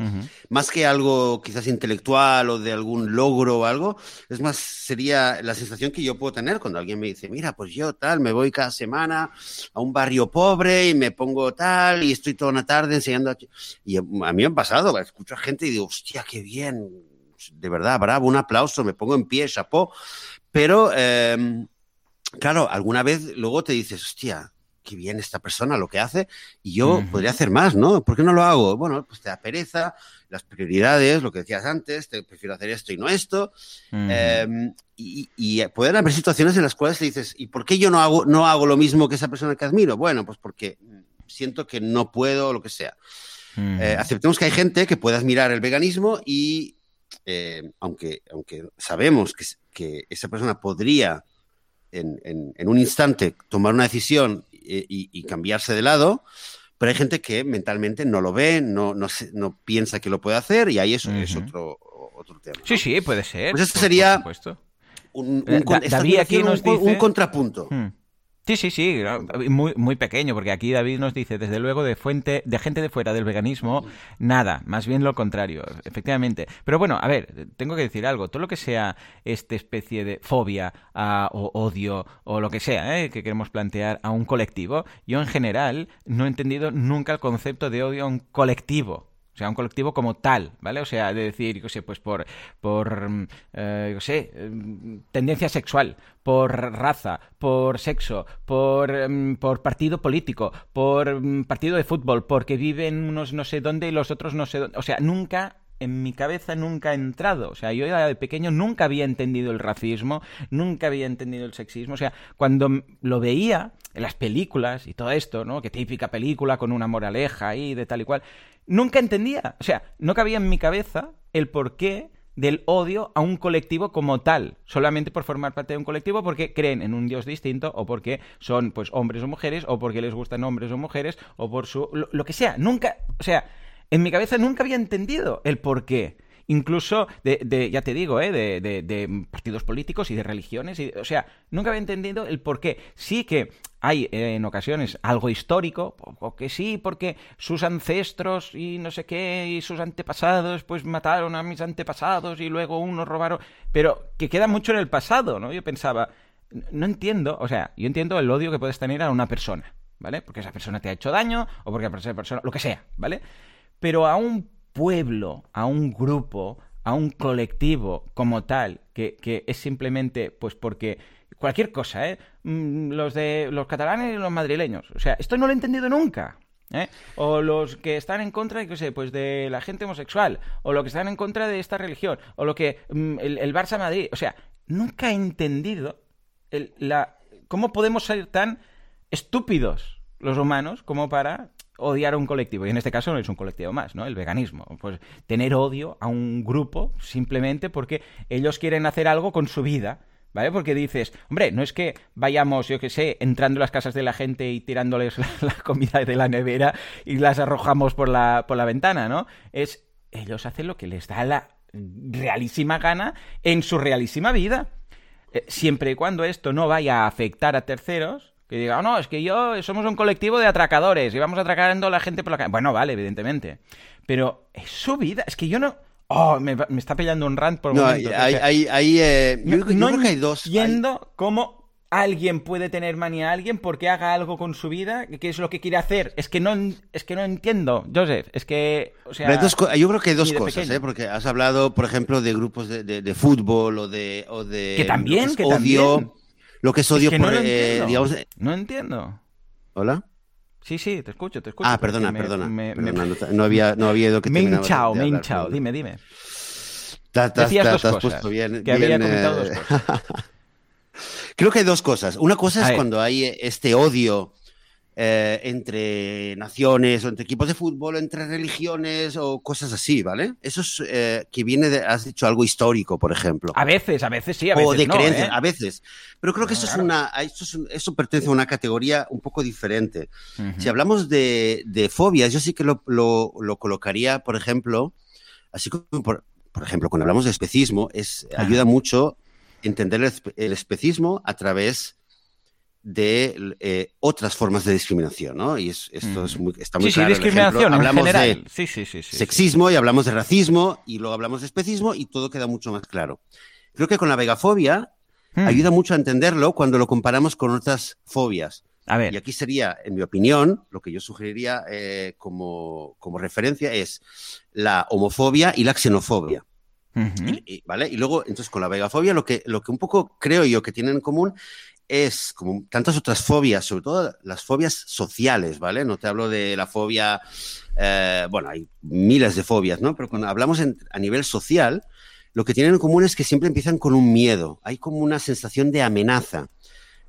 Más que algo quizás intelectual o de algún logro o algo, es más, sería la sensación que yo puedo tener cuando alguien me dice, mira, pues yo tal, me voy cada semana a un barrio pobre y me pongo tal y estoy toda una tarde enseñando. Y a mí me ha pasado, escucho a gente y digo, hostia, qué bien, de verdad, bravo, un aplauso, me pongo en pie, chapó. Pero, em, claro, alguna vez luego te dices, hostia, qué bien esta persona lo que hace y yo podría hacer más, ¿no? ¿Por qué no lo hago? Bueno, pues te da pereza, las prioridades, lo que decías antes, te prefiero hacer esto y no esto. Em, y, y, pueden haber situaciones en las cuales te dices, ¿y por qué yo no hago, no hago lo mismo que esa persona que admiro? Bueno, pues porque siento que no puedo, lo que sea. Eh, aceptemos que hay gente que puede admirar el veganismo y eh, aunque, aunque sabemos que, que esa persona podría en, un instante tomar una decisión y, cambiarse de lado, pero hay gente que mentalmente no lo ve, no, no, no piensa que lo puede hacer y ahí eso es otro, otro tema. Sí, sí, puede ser. Pues esto sería un, un, contrapunto. Hmm. Sí, sí, sí, muy, muy pequeño, porque aquí David nos dice, desde luego, de fuente, de gente de fuera del veganismo, nada, más bien lo contrario, efectivamente. Pero bueno, a ver, tengo que decir algo, todo lo que sea esta especie de fobia o odio o lo que sea ¿eh? que queremos plantear a un colectivo, yo en general no he entendido nunca el concepto de odio a un colectivo. O sea, un colectivo como tal, ¿vale? O sea, de decir, yo sé, pues por, por mm, eh, yo sé, mm, tendencia sexual, por raza, por sexo, por, mm, por partido político, por partido de fútbol, porque viven unos no sé dónde y los otros no sé dónde. O sea, nunca en mi cabeza nunca ha entrado. O sea, yo de pequeño nunca había entendido el racismo, nunca había entendido el sexismo. O sea, cuando lo veía en las películas y todo esto, ¿no? Que típica película con una moraleja ahí de tal y cual. Nunca entendía. O sea, no cabía en mi cabeza el porqué del odio a un colectivo como tal, solamente por formar parte de un colectivo porque creen en un dios distinto o porque son pues hombres o mujeres o porque les gustan hombres o mujeres o por su lo que sea, nunca, o sea, en mi cabeza nunca había entendido el por qué. Incluso de, ya te digo, ¿eh? de, de, partidos políticos y de religiones. Y, o sea, nunca había entendido el por qué. Sí que hay eh, en ocasiones algo histórico, o que sí, porque sus ancestros y no sé qué, y sus antepasados, pues mataron a mis antepasados y luego unos robaron. Pero que queda mucho en el pasado, ¿no? Yo pensaba, no entiendo, o sea, yo entiendo el odio que puedes tener a una persona, ¿vale? Porque esa persona te ha hecho daño, o porque esa persona, lo que sea, ¿vale? pero a un pueblo, a un grupo, a un colectivo como tal, que, es simplemente pues porque cualquier cosa, ¿eh? Mm, los de los catalanes y los madrileños. O sea, esto no lo he entendido nunca. ¿eh? O los que están en contra, qué sé, pues de la gente homosexual, o los que están en contra de esta religión, o lo que mm, el, Barça Madrid. O sea, nunca he entendido la, cómo podemos ser tan estúpidos los humanos como para odiar a un colectivo, y en este caso no es un colectivo más, ¿no? El veganismo. Pues tener odio a un grupo simplemente porque ellos quieren hacer algo con su vida. ¿Vale? Porque dices, hombre, no es que vayamos, yo qué sé, entrando en las casas de la gente y tirándoles la, comida de la nevera y las arrojamos por la, por la ventana, ¿no? Es, ellos hacen lo que les da la realísima gana en su realísima vida. Eh, siempre y cuando esto no vaya a afectar a terceros, que diga, oh, no, es que yo somos un colectivo de atracadores y vamos atracando a la gente por la calle. Bueno, vale, evidentemente. Pero es su vida. Es que yo no. Oh, me, está pillando un rant por un no, Hay, hay, eh, yo, creo que hay dos. Entiendo cómo alguien puede tener manía a alguien porque haga algo con su vida, que es lo que quiere hacer. Es que no, es que no entiendo, Joseph. Es que, o sea, yo creo que hay dos cosas, ¿eh? porque has hablado, por ejemplo, de grupos de, de, fútbol o de, o de que también, que también lo que es odio por, no eh, digamos... No entiendo. ¿Hola? Sí, sí, te escucho, te escucho. Ah, perdona, perdona. No, había, no había ido que Me he hinchado, me he hinchado. Dime, dime. Te, Decías dos cosas. Bien, que había comentado dos eh, cosas. Creo que hay dos cosas. Una cosa es cuando hay este odio eh, entre naciones o entre equipos de fútbol, entre religiones o cosas así, ¿vale? Eso es eh, que viene de, has dicho algo histórico, por ejemplo. A veces, a veces sí, a veces O de creencias, ¿eh? a veces. Pero creo que eso es una, eso, eso, pertenece a una categoría un poco diferente. Si hablamos de, de, fobias, yo sí que lo, lo, lo colocaría, por ejemplo, así como por, por, ejemplo, cuando hablamos de especismo, es, ayuda mucho entender el especismo a través de eh, otras formas de discriminación, ¿no? Y esto es muy, está muy sí, Sí, discriminación hablamos de sí, sexismo y hablamos de racismo y luego hablamos de especismo y todo queda mucho más claro. Creo que con la vegafobia hmm. ayuda mucho a entenderlo cuando lo comparamos con otras fobias. A ver. Y aquí sería, en mi opinión, lo que yo sugeriría eh, como, como referencia es la homofobia y la xenofobia. ¿Vale? Y luego, entonces, con la vegafobia, lo que, lo que un poco creo yo que tienen en común es como tantas otras fobias, sobre todo las fobias sociales, ¿vale? No te hablo de la fobia, eh, bueno, hay miles de fobias, ¿no? Pero cuando hablamos a nivel social, lo que tienen en común es que siempre empiezan con un miedo, hay como una sensación de amenaza.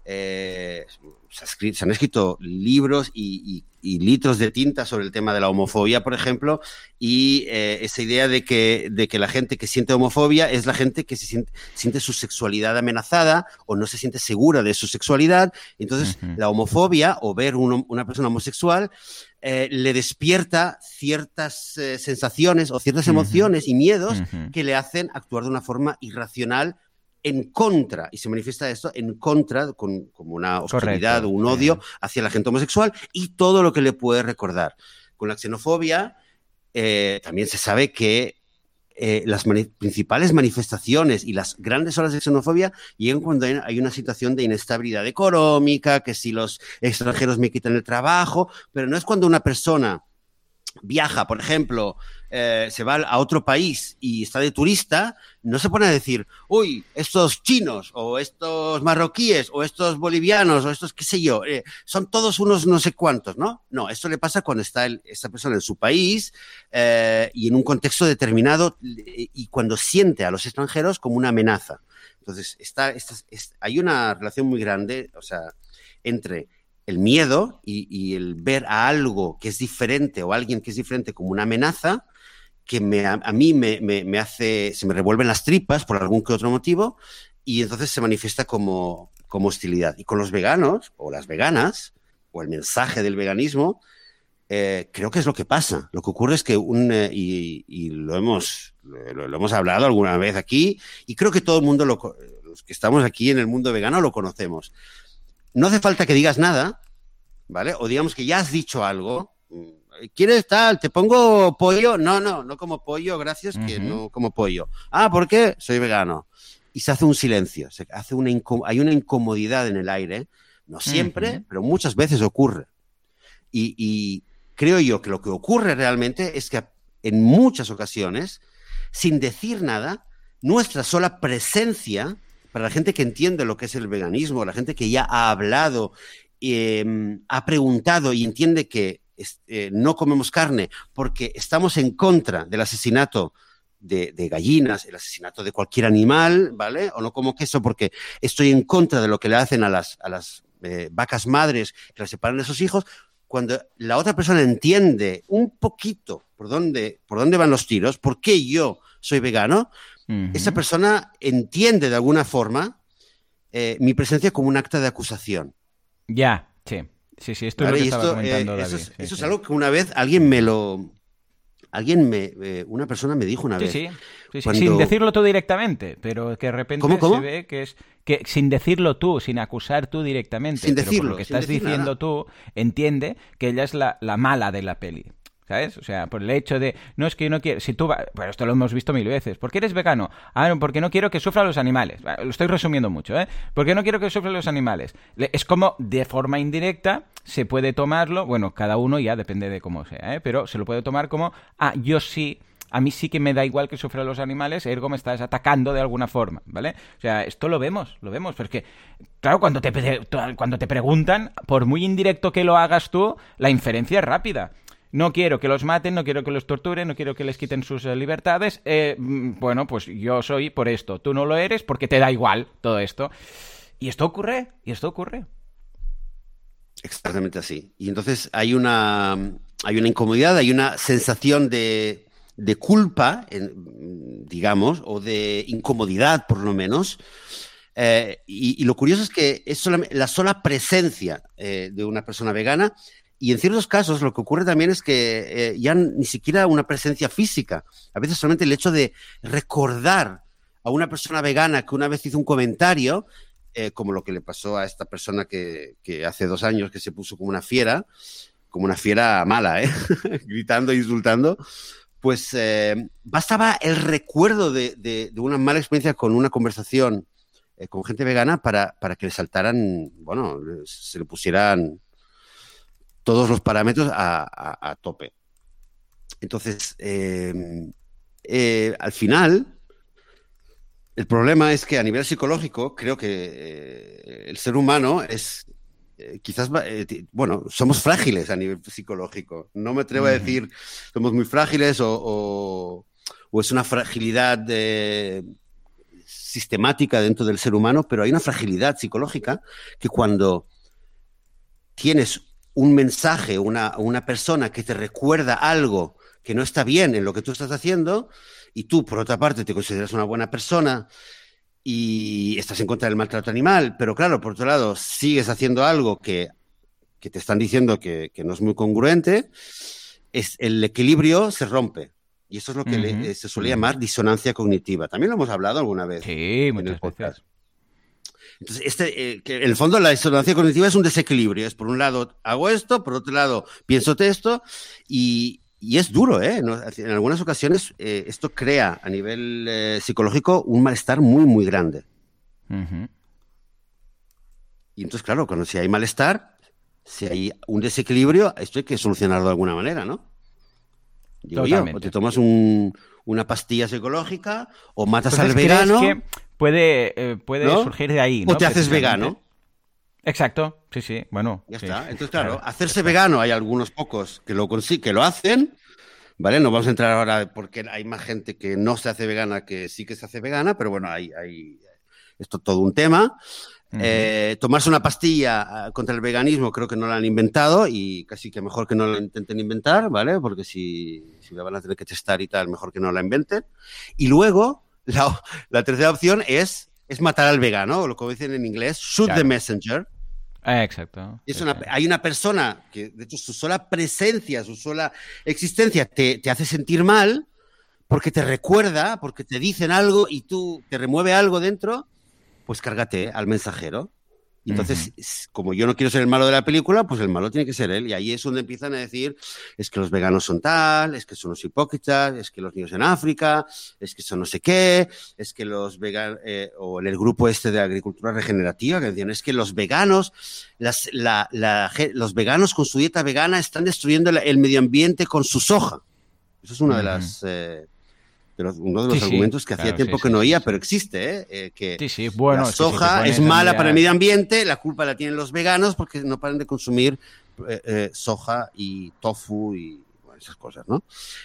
Eh, se, han escrito libros y, litros de tinta sobre el tema de la homofobia, por ejemplo, y eh, esa idea de que, de que la gente que siente homofobia es la gente que se siente, su sexualidad amenazada o no se siente segura de su sexualidad. Entonces, la homofobia o ver una persona homosexual eh, le despierta ciertas sensaciones o ciertas emociones y miedos que le hacen actuar de una forma irracional en contra, y se manifiesta esto en contra, con, como una hostilidad o un odio hacia la gente homosexual y todo lo que le puede recordar. Con la xenofobia eh, también se sabe que eh, las principales manifestaciones y las grandes olas de xenofobia llegan cuando hay una situación de inestabilidad económica, que si los extranjeros me quitan el trabajo, pero no es cuando una persona viaja, por ejemplo, eh, se va a otro país y está de turista, no se pone a decir, uy, estos chinos o estos marroquíes o estos bolivianos o estos, qué sé yo, eh, son todos unos no sé cuántos, ¿no? No, esto le pasa cuando está esta persona en su país eh, y en un contexto determinado y cuando siente a los extranjeros como una amenaza. Entonces, está, hay una relación muy grande, o sea, entre el miedo y, el ver a algo que es diferente o alguien que es diferente como una amenaza, que me, a, mí me, hace, se me revuelven las tripas por algún que otro motivo y entonces se manifiesta como, como hostilidad. Y con los veganos o las veganas, o el mensaje del veganismo, eh, creo que es lo que pasa. Lo que ocurre es que un, eh, y, lo hemos lo, hemos hablado alguna vez aquí y creo que todo el mundo lo, los que estamos aquí en el mundo vegano lo conocemos no hace falta que digas nada, ¿vale? O digamos que ya has dicho algo. ¿Quieres tal? ¿Te pongo pollo? No, no, no como pollo, gracias, que no como pollo. Ah, ¿por qué? Soy vegano. Y se hace un silencio, se hace una hay una incomodidad en el aire, no siempre, pero muchas veces ocurre. Y, creo yo que lo que ocurre realmente es que en muchas ocasiones, sin decir nada, nuestra sola presencia para la gente que entiende lo que es el veganismo, la gente que ya ha hablado, em, ha preguntado y entiende que eh, no comemos carne porque estamos en contra del asesinato de, gallinas, el asesinato de cualquier animal, ¿vale? O no como queso porque estoy en contra de lo que le hacen a las, a las eh, vacas madres que las separan de sus hijos. Cuando la otra persona entiende un poquito por dónde, por dónde van los tiros, por qué yo soy vegano, esa persona entiende de alguna forma eh, mi presencia como un acta de acusación. Ya, sí. Sí, sí, esto es lo que estaba comentando eh, Eso, es, algo que una vez alguien me lo... Alguien me... Eh, una persona me dijo una vez... Sí, sí. Sin decirlo tú directamente, pero que de repente se ve que es... que sin decirlo tú, sin acusar tú directamente, sin decirlo, lo que estás diciendo tú, entiende que ella es la, la mala de la peli. ¿Sabes? O sea, por el hecho de, no es que yo no quiero, si tú, bueno, esto lo hemos visto mil veces, ¿por qué eres vegano? Ah, no, porque no quiero que sufran los animales. Lo estoy resumiendo mucho, ¿eh? Porque no quiero que sufran los animales. Es como de forma indirecta se puede tomarlo, bueno, cada uno ya depende de cómo sea, ¿eh? Pero se lo puede tomar como, ah, yo sí a mí sí que me da igual que sufran los animales, ergo me estás atacando de alguna forma, ¿vale? O sea, esto lo vemos, lo vemos, porque, claro, cuando te, cuando te preguntan, por muy indirecto que lo hagas tú, la inferencia es rápida no quiero que los maten, no quiero que los torturen, no quiero que les quiten sus eh, libertades. Eh, mm, bueno, pues yo soy por esto. Tú no lo eres porque te da igual todo esto. Y esto ocurre, y esto ocurre. Exactamente así. Y entonces hay una, hay una incomodidad, hay una sensación de, de culpa, digamos, o de incomodidad por lo menos. Eh, y, lo curioso es que es la sola presencia de una persona vegana y en ciertos casos lo que ocurre también es que eh, ya ni siquiera una presencia física, a veces solamente el hecho de recordar a una persona vegana que una vez hizo un comentario, eh, como lo que le pasó a esta persona que, hace dos años que se puso como una fiera, como una fiera mala, ¿eh? gritando e insultando, pues bastaba el recuerdo de, una mala experiencia con una conversación con gente vegana para, para que le saltaran, bueno, se le pusieran todos los parámetros a, tope. Entonces, em, eh, al final, el problema es que a nivel psicológico, creo que eh, el ser humano es eh, quizás, bueno, somos frágiles a nivel psicológico. No me atrevo a decir somos muy frágiles o, es una fragilidad sistemática dentro del ser humano, pero hay una fragilidad psicológica que cuando tienes un mensaje, una, una persona que te recuerda algo que no está bien en lo que tú estás haciendo, y tú, por otra parte, te consideras una buena persona y estás en contra del maltrato animal, pero claro, por otro lado, sigues haciendo algo que, que te están diciendo que, que, no es muy congruente, es, el equilibrio se rompe. Y eso es lo que uh -huh. le, se suele llamar disonancia cognitiva. También lo hemos hablado alguna vez. Sí, en el podcast. Veces. Entonces, este, eh, que en el fondo la disonancia cognitiva es un desequilibrio. Es por un lado hago esto, por otro lado pienso esto, y, y es duro, ¿eh? En algunas ocasiones eh, esto crea a nivel eh, psicológico un malestar muy, muy grande. Uh -huh. Y entonces, claro, cuando si hay malestar, si hay un desequilibrio, esto hay que solucionarlo de alguna manera, ¿no? Digo yo, o te tomas un, una pastilla psicológica o matas Entonces, al vegano. Que puede eh, puede ¿no? surgir de ahí. ¿no? O te haces vegano. Exacto, sí, sí, bueno. Ya sí. está. Entonces, claro, hacerse vegano, hay algunos pocos que lo consiguen, que lo hacen, ¿vale? No vamos a entrar ahora porque hay más gente que no se hace vegana que sí que se hace vegana, pero bueno, hay, hay esto todo un tema. Uh -huh. eh, tomarse una pastilla ah, contra el veganismo creo que no la han inventado y casi que mejor que no la intenten inventar, ¿vale? Porque si, si la van a tener que testar y tal, mejor que no la inventen. Y luego, la, la tercera opción es, es matar al vegano, o lo que dicen en inglés, shoot claro. the messenger. Exacto. Es una, hay una persona que, de hecho, su sola presencia, su sola existencia te, te, hace sentir mal porque te recuerda, porque te dicen algo y tú te remueve algo dentro, pues cárgate al mensajero. Y entonces, uh -huh. como yo no quiero ser el malo de la película, pues el malo tiene que ser él. Y ahí es donde empiezan a decir, es que los veganos son tal, es que son los hipócritas, es que los niños en África, es que son no sé qué, es que los veganos, eh, o en el grupo este de agricultura regenerativa, que decían, es que los veganos, las, la, la, los veganos con su dieta vegana están destruyendo el medio ambiente con su soja. Eso es una uh -huh. de las... Eh, de los, uno de los sí, argumentos sí, que claro, hacía tiempo sí, que no oía, pero existe, ¿eh? eh que bueno, la soja es mala para el medio ambiente, la culpa la tienen los veganos porque no paran de consumir eh, eh, soja y tofu y bueno, esas cosas, ¿no?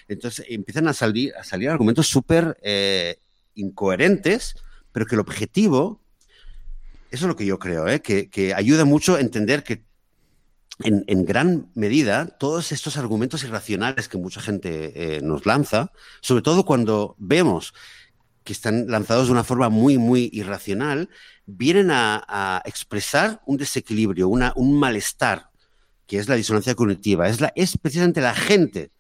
Entonces empiezan a salir, a salir argumentos súper eh, incoherentes, pero que el objetivo, eso es lo que yo creo, que, que ayuda mucho a entender que en, gran medida, todos estos argumentos irracionales que mucha gente eh, nos lanza, sobre todo cuando vemos que están lanzados de una forma muy, muy irracional, vienen a, expresar un desequilibrio, un malestar, que es la disonancia cognitiva. Es, la, precisamente la gente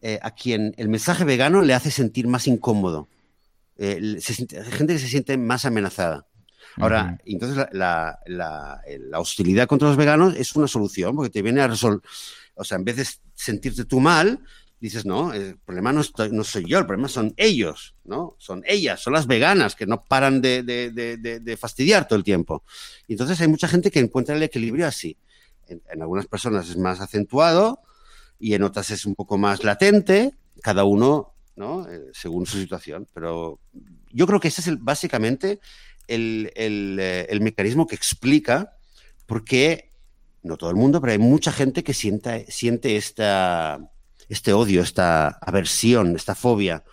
eh, a quien el mensaje vegano le hace sentir más incómodo. Eh, gente que se siente más amenazada. Ahora, uh -huh. entonces la, la, la, la, hostilidad contra los veganos es una solución, porque te viene a resolver, o sea, en vez de sentirte tú mal, dices, no, el problema no, estoy, no, soy yo, el problema son ellos, ¿no? Son ellas, son las veganas que no paran de, de, de, de fastidiar todo el tiempo. Y entonces hay mucha gente que encuentra el equilibrio así. En, en, algunas personas es más acentuado y en otras es un poco más latente, cada uno, ¿no? Eh, según su situación. Pero yo creo que ese es el, básicamente el, el, eh, el, mecanismo que explica por qué, no todo el mundo, pero hay mucha gente que sienta, siente esta, este odio, esta aversión, esta fobia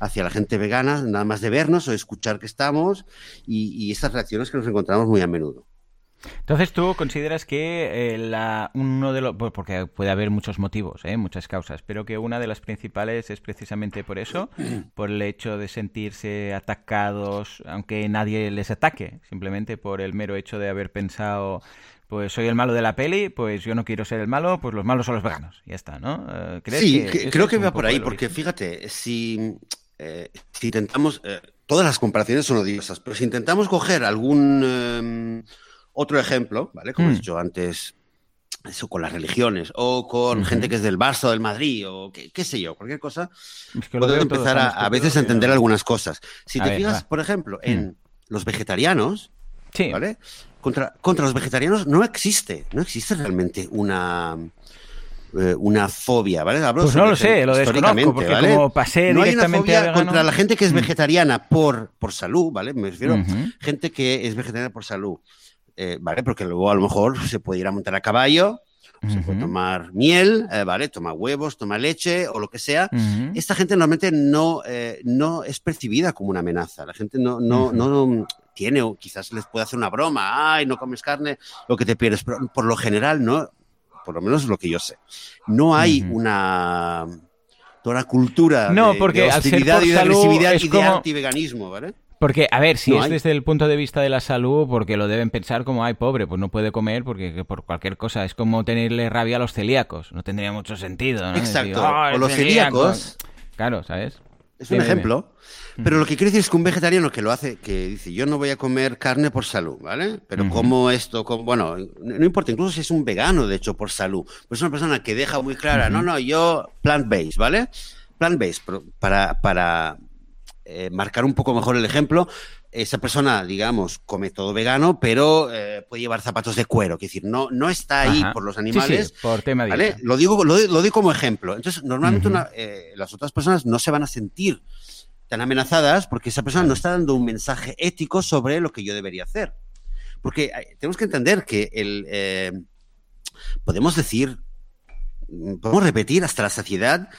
hacia la gente vegana, nada más de vernos o escuchar que estamos y, y estas reacciones que nos encontramos muy a menudo. Entonces tú consideras que eh, la, uno de los, porque puede haber muchos motivos, eh, muchas causas, pero que una de las principales es precisamente por eso, por el hecho de sentirse atacados, aunque nadie les ataque, simplemente por el mero hecho de haber pensado, pues soy el malo de la peli, pues yo no quiero ser el malo, pues los malos son los veganos, ya está, ¿no? Eh, sí, que creo que va por ahí, porque fíjate, si, eh, si intentamos, eh, todas las comparaciones son odiosas, pero si intentamos coger algún em, otro ejemplo, ¿vale? Como mm. he dicho antes, eso con las religiones, o con uh -huh. gente que es del Barça o del Madrid, o qué, qué sé yo, cualquier cosa, es que puedo empezar a, a, veces a entender algunas cosas. Si a te ver, fijas, va. por ejemplo, en mm. los vegetarianos, sí. ¿vale? Contra, contra los vegetarianos no existe, no existe realmente una eh, una fobia, ¿vale? Hablo pues no lo sé, lo desconozco, porque ¿vale? como pasé no directamente hay una fobia contra la gente que es vegetariana por, por salud, ¿vale? Me refiero a uh -huh. gente que es vegetariana por salud. Eh, ¿vale? Porque luego a lo mejor se puede ir a montar a caballo Se puede tomar miel, eh, ¿vale? Toma huevos, toma leche o lo que sea. Esta gente normalmente no, eh, no es percibida como una amenaza. La gente no, no, no tiene, o quizás les puede hacer una broma, ay, no comes carne, lo que te pierdes. Pero por lo general, no, por lo menos lo que yo sé. No hay una toda la cultura no, porque hostilidad y de agresividad y de antiveganismo, ¿vale? Porque, a ver, si es desde el punto de vista de la salud, porque lo deben pensar como, ay, pobre, pues no puede comer porque por cualquier cosa. Es como tenerle rabia a los celíacos. No tendría mucho sentido, ¿no? Exacto. o los celíacos. Claro, ¿sabes? Es un ejemplo. Pero lo que quiere decir es que un vegetariano que lo hace, que dice, yo no voy a comer carne por salud, ¿vale? Pero como esto, como, bueno, no importa, incluso si es un vegano, de hecho, por salud. Pues es una persona que deja muy clara, no, no, yo plant-based, ¿vale? Plant-based, para, para eh, marcar un poco mejor el ejemplo, esa persona, digamos, come todo vegano, pero eh, puede llevar zapatos de cuero. Es decir, no, no está ahí por los animales. por tema de Lo digo, lo, digo como ejemplo. Entonces, normalmente eh, las otras personas no se van a sentir tan amenazadas porque esa persona no está dando un mensaje ético sobre lo que yo debería hacer. Porque tenemos que entender que el, podemos decir, podemos repetir hasta la saciedad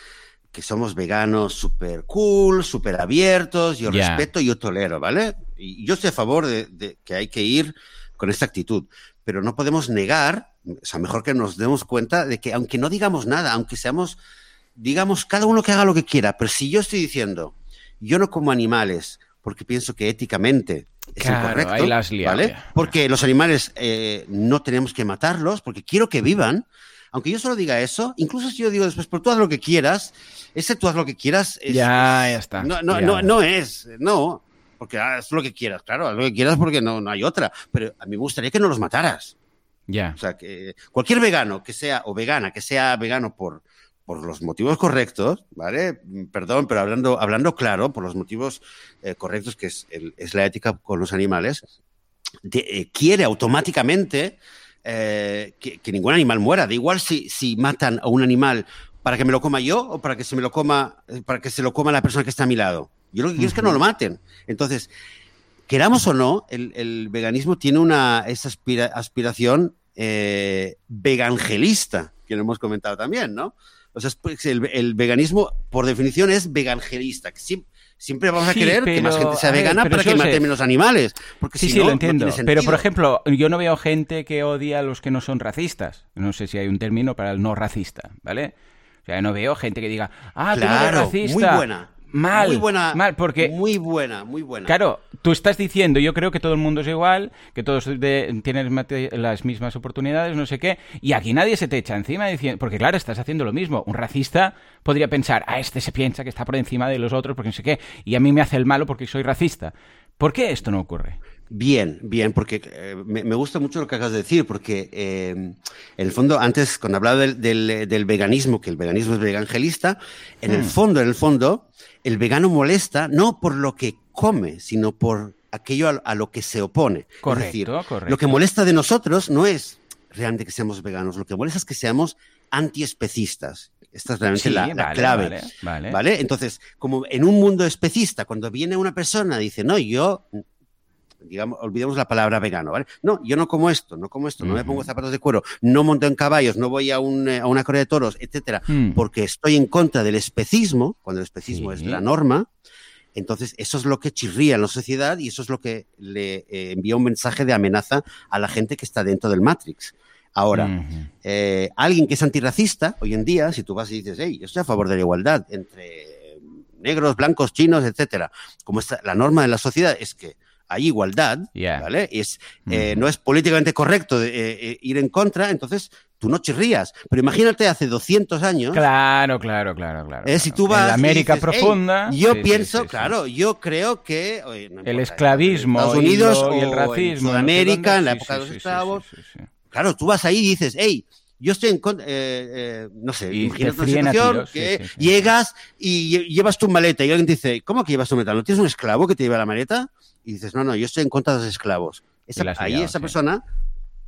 que somos veganos súper cool, súper abiertos, yo respeto y yo tolero, ¿vale? Y yo estoy a favor de, que hay que ir con esta actitud, pero no podemos negar, o sea, mejor que nos demos cuenta de que aunque no digamos nada, aunque seamos, digamos, cada uno que haga lo que quiera, pero si yo estoy diciendo, yo no como animales porque pienso que éticamente es incorrecto, ¿vale? Porque los animales eh, no tenemos que matarlos, porque quiero que vivan. Aunque yo solo diga eso, incluso si yo digo después, por tú haz lo que quieras, ese tú haz lo que quieras. Es, ya, ya está. No, no, no, no es, no, porque haz lo que quieras, claro, haz lo que quieras porque no, no hay otra. Pero a mí me gustaría que no los mataras. Ya. O sea, que cualquier vegano que sea, o vegana, que sea vegano por, por los motivos correctos, ¿vale? Perdón, pero hablando, hablando claro, por los motivos eh, correctos, que es, es, la ética con los animales, eh, quiere automáticamente eh, que, ningún animal muera. Da igual si, si matan a un animal para que me lo coma yo o para que se me lo coma, para que se lo coma la persona que está a mi lado. Yo lo que quiero es que no lo maten. Entonces, queramos o no, el, veganismo tiene una esa aspiración vegangelista, que lo hemos comentado también, ¿no? O sea, pues, el, veganismo, por definición, es vegangelista. siempre, vamos a querer que más gente sea vegana para que mate menos animales. Porque sí, sí, lo entiendo. pero, por ejemplo, yo no veo gente que odia a los que no son racistas. No sé si hay un término para el no racista, ¿vale? O sea, no veo gente que diga, ah, claro, tú racista. Muy buena. Mal, muy buena, mal, porque... Muy buena, muy buena. Claro, tú estás diciendo, yo creo que todo el mundo es igual, que todos tienen las mismas oportunidades, no sé qué, y aquí nadie se te echa encima diciendo... Porque claro, estás haciendo lo mismo. Un racista podría pensar, ah, este se piensa que está por encima de los otros porque no sé qué, y a mí me hace el malo porque soy racista. ¿Por qué esto no ocurre? Bien, bien, porque eh, me, gusta mucho lo que acabas de decir, porque eh, en el fondo, antes, cuando hablaba del, veganismo, que el veganismo es vegangelista, en el hmm. fondo, en el fondo, el vegano molesta no por lo que come, sino por aquello a, lo que se opone. Correcto, correcto. Lo que molesta de nosotros no es realmente que seamos veganos, lo que molesta es que seamos antiespecistas. Esta es realmente la, clave. Vale, vale. Entonces, como en un mundo especista, cuando viene una persona y dice, no, yo digamos, olvidemos la palabra vegano, ¿vale? No, yo no como esto, no como esto, no me pongo zapatos de cuero, no monto en caballos, no voy a, eh, a una correa de toros, etcétera, mm. porque estoy en contra del especismo, cuando el especismo es la norma, entonces eso es lo que chirría en la sociedad y eso es lo que le eh, envía un mensaje de amenaza a la gente que está dentro del Matrix. Ahora, eh, alguien que es antirracista, hoy en día, si tú vas y dices, hey, yo estoy a favor de la igualdad entre negros, blancos, chinos, etcétera, como está, la norma de la sociedad es que hay igualdad, ¿vale? Es, eh, No es políticamente correcto eh, eh, ir en contra, entonces tú no chirrías. Pero imagínate hace 200 años. Claro, claro, claro, claro. Si tú vas. En América profunda. yo pienso, claro, yo creo que. el esclavismo. Estados Unidos y, el racismo. En Sudamérica, en la época de los esclavos. Claro, tú vas ahí y dices, hey, yo estoy en contra, no sé, imagínate una situación que llegas y llevas tu maleta y alguien dice, ¿cómo que llevas tu maleta? ¿No tienes un esclavo que te lleva la maleta? Y dices, no, no, yo estoy en contra de los esclavos. ahí esa persona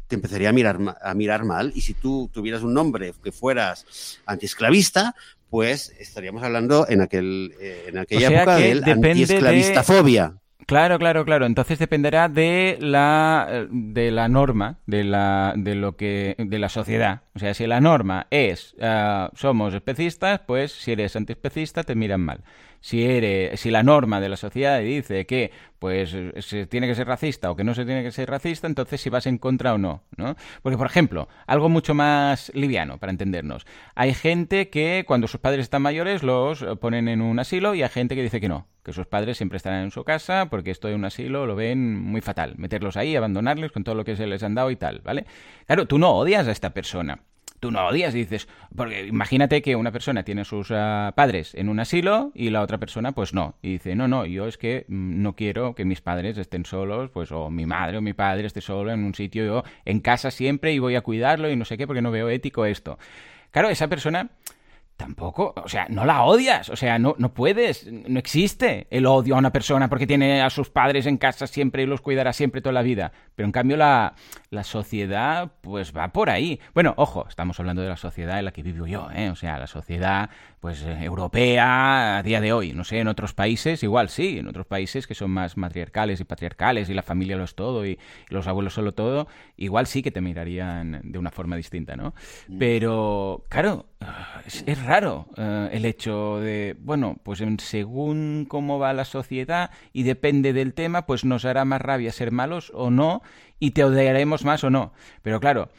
te empezaría a mirar, a mirar mal y si tú tuvieras un nombre que fueras antiesclavista, pues estaríamos hablando en, aquel, eh, en aquella época de antiesclavistafobia. Claro, claro, claro. Entonces dependerá de la, de la norma, de, la, de, lo que, de la sociedad. O sea, si la norma es uh, somos especistas, pues si eres antiespecista te miran mal si, eres, si la norma de la sociedad dice que pues se tiene que ser racista o que no se tiene que ser racista, entonces si vas en contra o no, ¿no? Porque, por ejemplo, algo mucho más liviano, para entendernos. Hay gente que cuando sus padres están mayores los ponen en un asilo y hay gente que dice que no, que sus padres siempre estarán en su casa porque esto de un asilo lo ven muy fatal. Meterlos ahí, abandonarles con todo lo que se les han dado y tal, ¿vale? Claro, tú no odias a esta persona tú no odias y dices, porque imagínate que una persona tiene sus uh, padres en un asilo y la otra persona pues no, y dice, no, no, yo es que mm, no quiero que mis padres estén solos, pues o mi madre o mi padre esté solo en un sitio, yo en casa siempre y voy a cuidarlo y no sé qué porque no veo ético esto. Claro, esa persona Tampoco, o sea, no la odias, o sea, no, no puedes, no existe el odio a una persona porque tiene a sus padres en casa siempre y los cuidará siempre toda la vida. Pero en cambio la, la sociedad, pues va por ahí. Bueno, ojo, estamos hablando de la sociedad en la que vivo yo, ¿eh? O sea, la sociedad, pues, eh, europea a día de hoy. No sé, en otros países igual sí, en otros países que son más matriarcales y patriarcales y la familia lo es todo y, los abuelos solo todo, igual sí que te mirarían de una forma distinta, ¿no? Mm. Pero, claro, es, es raro eh, el hecho de, bueno, pues según cómo va la sociedad y depende del tema, pues nos hará más rabia ser malos o no y te odiaremos más o no. Pero claro,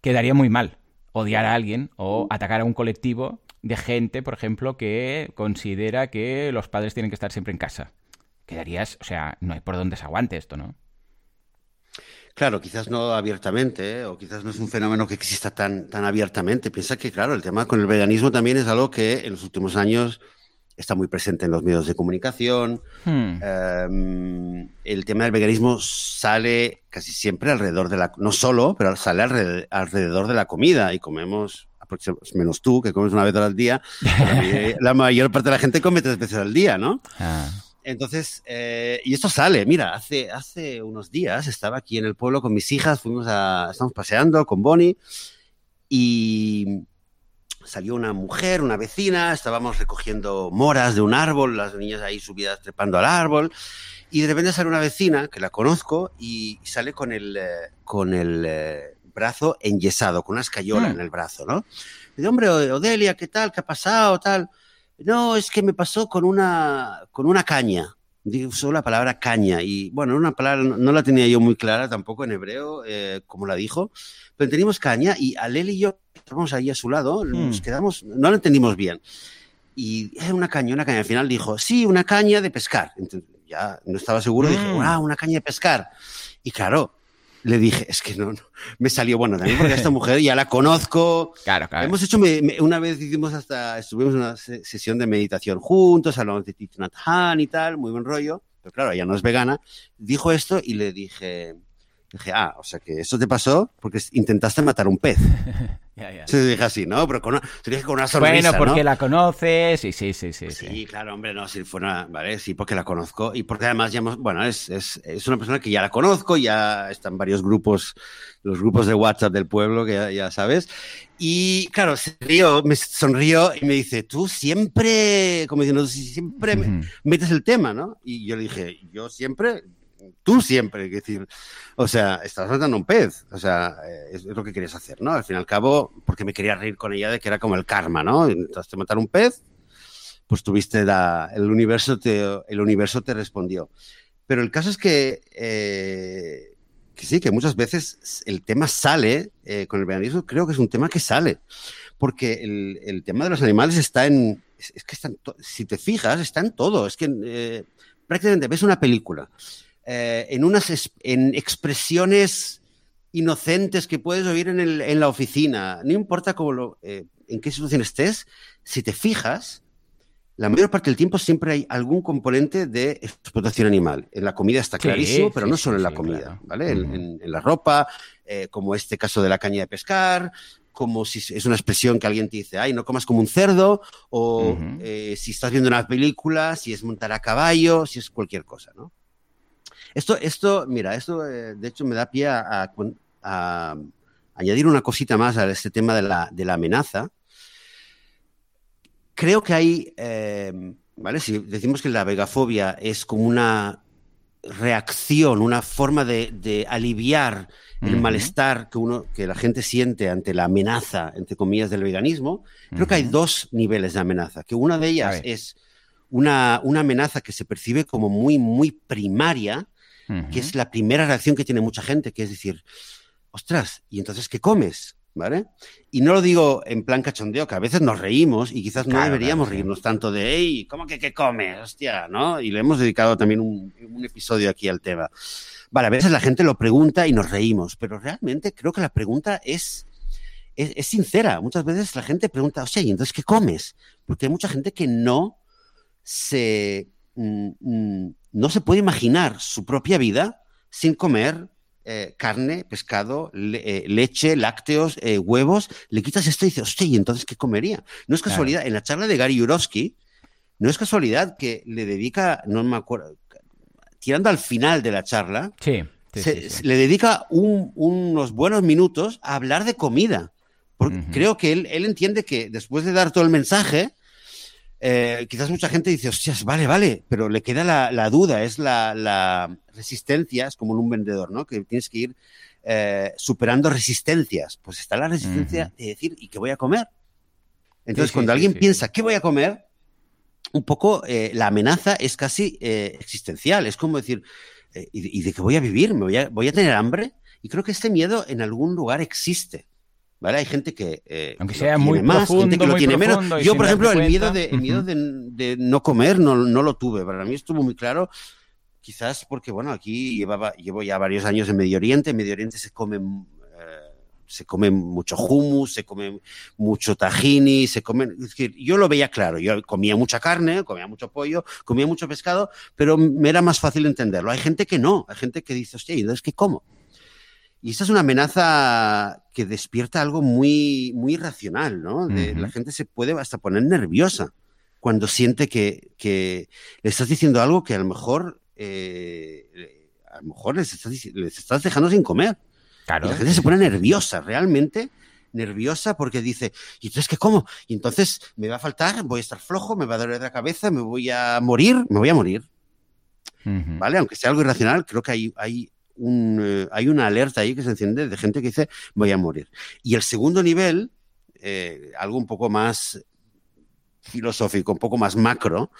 quedaría muy mal odiar a alguien o atacar a un colectivo de gente, por ejemplo, que considera que los padres tienen que estar siempre en casa. Quedarías, o sea, no hay por dónde se aguante esto, ¿no? Claro, quizás no abiertamente, ¿eh? o quizás no es un fenómeno que exista tan, tan abiertamente. Piensa que, claro, el tema con el veganismo también es algo que en los últimos años está muy presente en los medios de comunicación. Hmm. Em, el tema del veganismo sale casi siempre alrededor de la... No solo, pero sale alrededor, de la comida y comemos menos tú, que comes una vez al día, la mayor parte de la gente come tres veces al día, ¿no? Ah. Entonces, eh, y esto sale, mira, hace, hace unos días estaba aquí en el pueblo con mis hijas, fuimos a, estamos paseando con Bonnie y salió una mujer, una vecina, estábamos recogiendo moras de un árbol, las niñas ahí subidas trepando al árbol, y de repente sale una vecina que la conozco y sale con el, eh, con el eh, brazo enyesado, con una escayola hmm. en el brazo, ¿no? Y dice, hombre, Odelia, ¿qué tal? ¿Qué ha pasado? Tal. No, es que me pasó con una, con una caña. Usó la palabra caña y bueno, una palabra no la tenía yo muy clara tampoco en hebreo, eh, como la dijo, pero teníamos caña y Alel y yo estábamos ahí a su lado, nos hmm. quedamos, no lo entendimos bien. Y era una caña, una caña. Al final dijo, sí, una caña de pescar. Entonces, ya no estaba seguro, dije, ah, una caña de pescar. Y claro, le dije, es que no, no, me salió bueno también porque esta mujer ya la conozco. Claro, claro. Hemos hecho, una vez hicimos hasta, estuvimos en una sesión de meditación juntos, hablamos de Tith y tal, muy buen rollo, pero claro, ella no es vegana. Dijo esto y le dije, Dije, ah, o sea que eso te pasó porque intentaste matar un pez. Se dije así, ¿no? Pero con una, se dije con una sonrisa, Bueno, porque la conoces, sí, sí, sí, sí. Sí, claro, hombre, no, si fuera, vale, sí, porque la conozco y porque además ya hemos, bueno, es, es, es, una persona que ya la conozco, ya están varios grupos, los grupos de WhatsApp del pueblo, que ya, ya sabes. Y claro, se rió, me sonrió y me dice, tú siempre, como diciendo, siempre metes el tema, ¿no? Y yo le dije, yo siempre, tú siempre, es decir, o sea, estás matando un pez, o sea, eh, es, lo que querías hacer, ¿no? Al fin y al cabo, porque me quería reír con ella de que era como el karma, ¿no? Intentaste matar un pez, pues tuviste la, el universo te, el universo te respondió. Pero el caso es que, eh, que sí, que muchas veces el tema sale eh, con el veganismo, creo que es un tema que sale, porque el, el tema de los animales está en, es, que están, si te fijas, está en todo, es que prácticamente ves una película eh, en unas en expresiones inocentes que puedes oír en, el, en la oficina, no importa cómo lo, eh, en qué situación estés, si te fijas, la mayor parte del tiempo siempre hay algún componente de explotación animal. En la comida está clarísimo, pero no solo en la comida, ¿vale? en, la ropa, eh, como este caso de la caña de pescar, como si es una expresión que alguien te dice, ay, no comas como un cerdo, o si estás viendo una película, si es montar a caballo, si es cualquier cosa, ¿no? Esto, esto mira, esto eh, de hecho me da pie a, añadir una cosita más a este tema de la, de la amenaza. Creo que hay, eh, ¿vale? Si decimos que la vegafobia es como una reacción, una forma de, aliviar el malestar que uno, que la gente siente ante la amenaza, entre comillas, del veganismo, creo que hay dos niveles de amenaza. Que una de ellas es una, una, amenaza que se percibe como muy, muy primaria, que es la primera reacción que tiene mucha gente, que es decir, ostras, ¿y entonces qué comes? ¿Vale? Y no lo digo en plan cachondeo, que a veces nos reímos y quizás no deberíamos reírnos tanto de, hey, ¿cómo que qué comes? Hostia, ¿no? Y le hemos dedicado también un, episodio aquí al tema. Vale, a veces la gente lo pregunta y nos reímos, pero realmente creo que la pregunta es, es, sincera. Muchas veces la gente pregunta, o sea, ¿y entonces qué comes? Porque hay mucha gente que no se, no se puede imaginar su propia vida sin comer eh, carne, pescado, eh, leche, lácteos, eh, huevos, le quitas esto y dices, hostia, ¿y entonces qué comería? No es casualidad, en la charla de Gary Yurovsky, no es casualidad que le dedica, no me acuerdo, tirando al final de la charla, sí, le dedica unos buenos minutos a hablar de comida. Porque creo que él, él entiende que después de dar todo el mensaje, eh, quizás mucha gente dice, hostias, vale, vale, pero le queda la, duda, es la, resistencia, es como en un vendedor, ¿no? Que tienes que ir eh, superando resistencias. Pues está la resistencia de decir, ¿y qué voy a comer? Entonces, cuando alguien piensa, ¿qué voy a comer? Un poco eh, la amenaza es casi existencial, es como decir, ¿y, de qué voy a vivir? ¿Me voy a, voy a tener hambre? Y creo que este miedo en algún lugar existe. ¿Vale? Hay gente que. Eh, Aunque sea muy más, gente que lo tiene menos. Yo, por ejemplo, el miedo, de, miedo de, no comer no, no, lo tuve. Para mí estuvo muy claro. Quizás porque, bueno, aquí llevaba, llevo ya varios años en Medio Oriente. En Medio Oriente se come, eh, se come mucho hummus, se come mucho tahini, se come. Es decir, yo lo veía claro. Yo comía mucha carne, comía mucho pollo, comía mucho pescado, pero me era más fácil entenderlo. Hay gente que no. Hay gente que dice, hostia, ¿y entonces qué como? Y esa es una amenaza que despierta algo muy, muy irracional, ¿no? La gente se puede hasta poner nerviosa cuando siente que, le estás diciendo algo que a lo mejor, eh, a lo mejor les estás, dejando sin comer. Claro. Y la gente se pone nerviosa, realmente nerviosa porque dice, ¿y entonces qué como? Y entonces me va a faltar, voy a estar flojo, me va a doler la cabeza, me voy a morir, me voy a morir. ¿Vale? Aunque sea algo irracional, creo que hay, hay, eh, hay una alerta ahí que se enciende de gente que dice voy a morir. Y el segundo nivel, eh, algo un poco más filosófico, un poco más macro,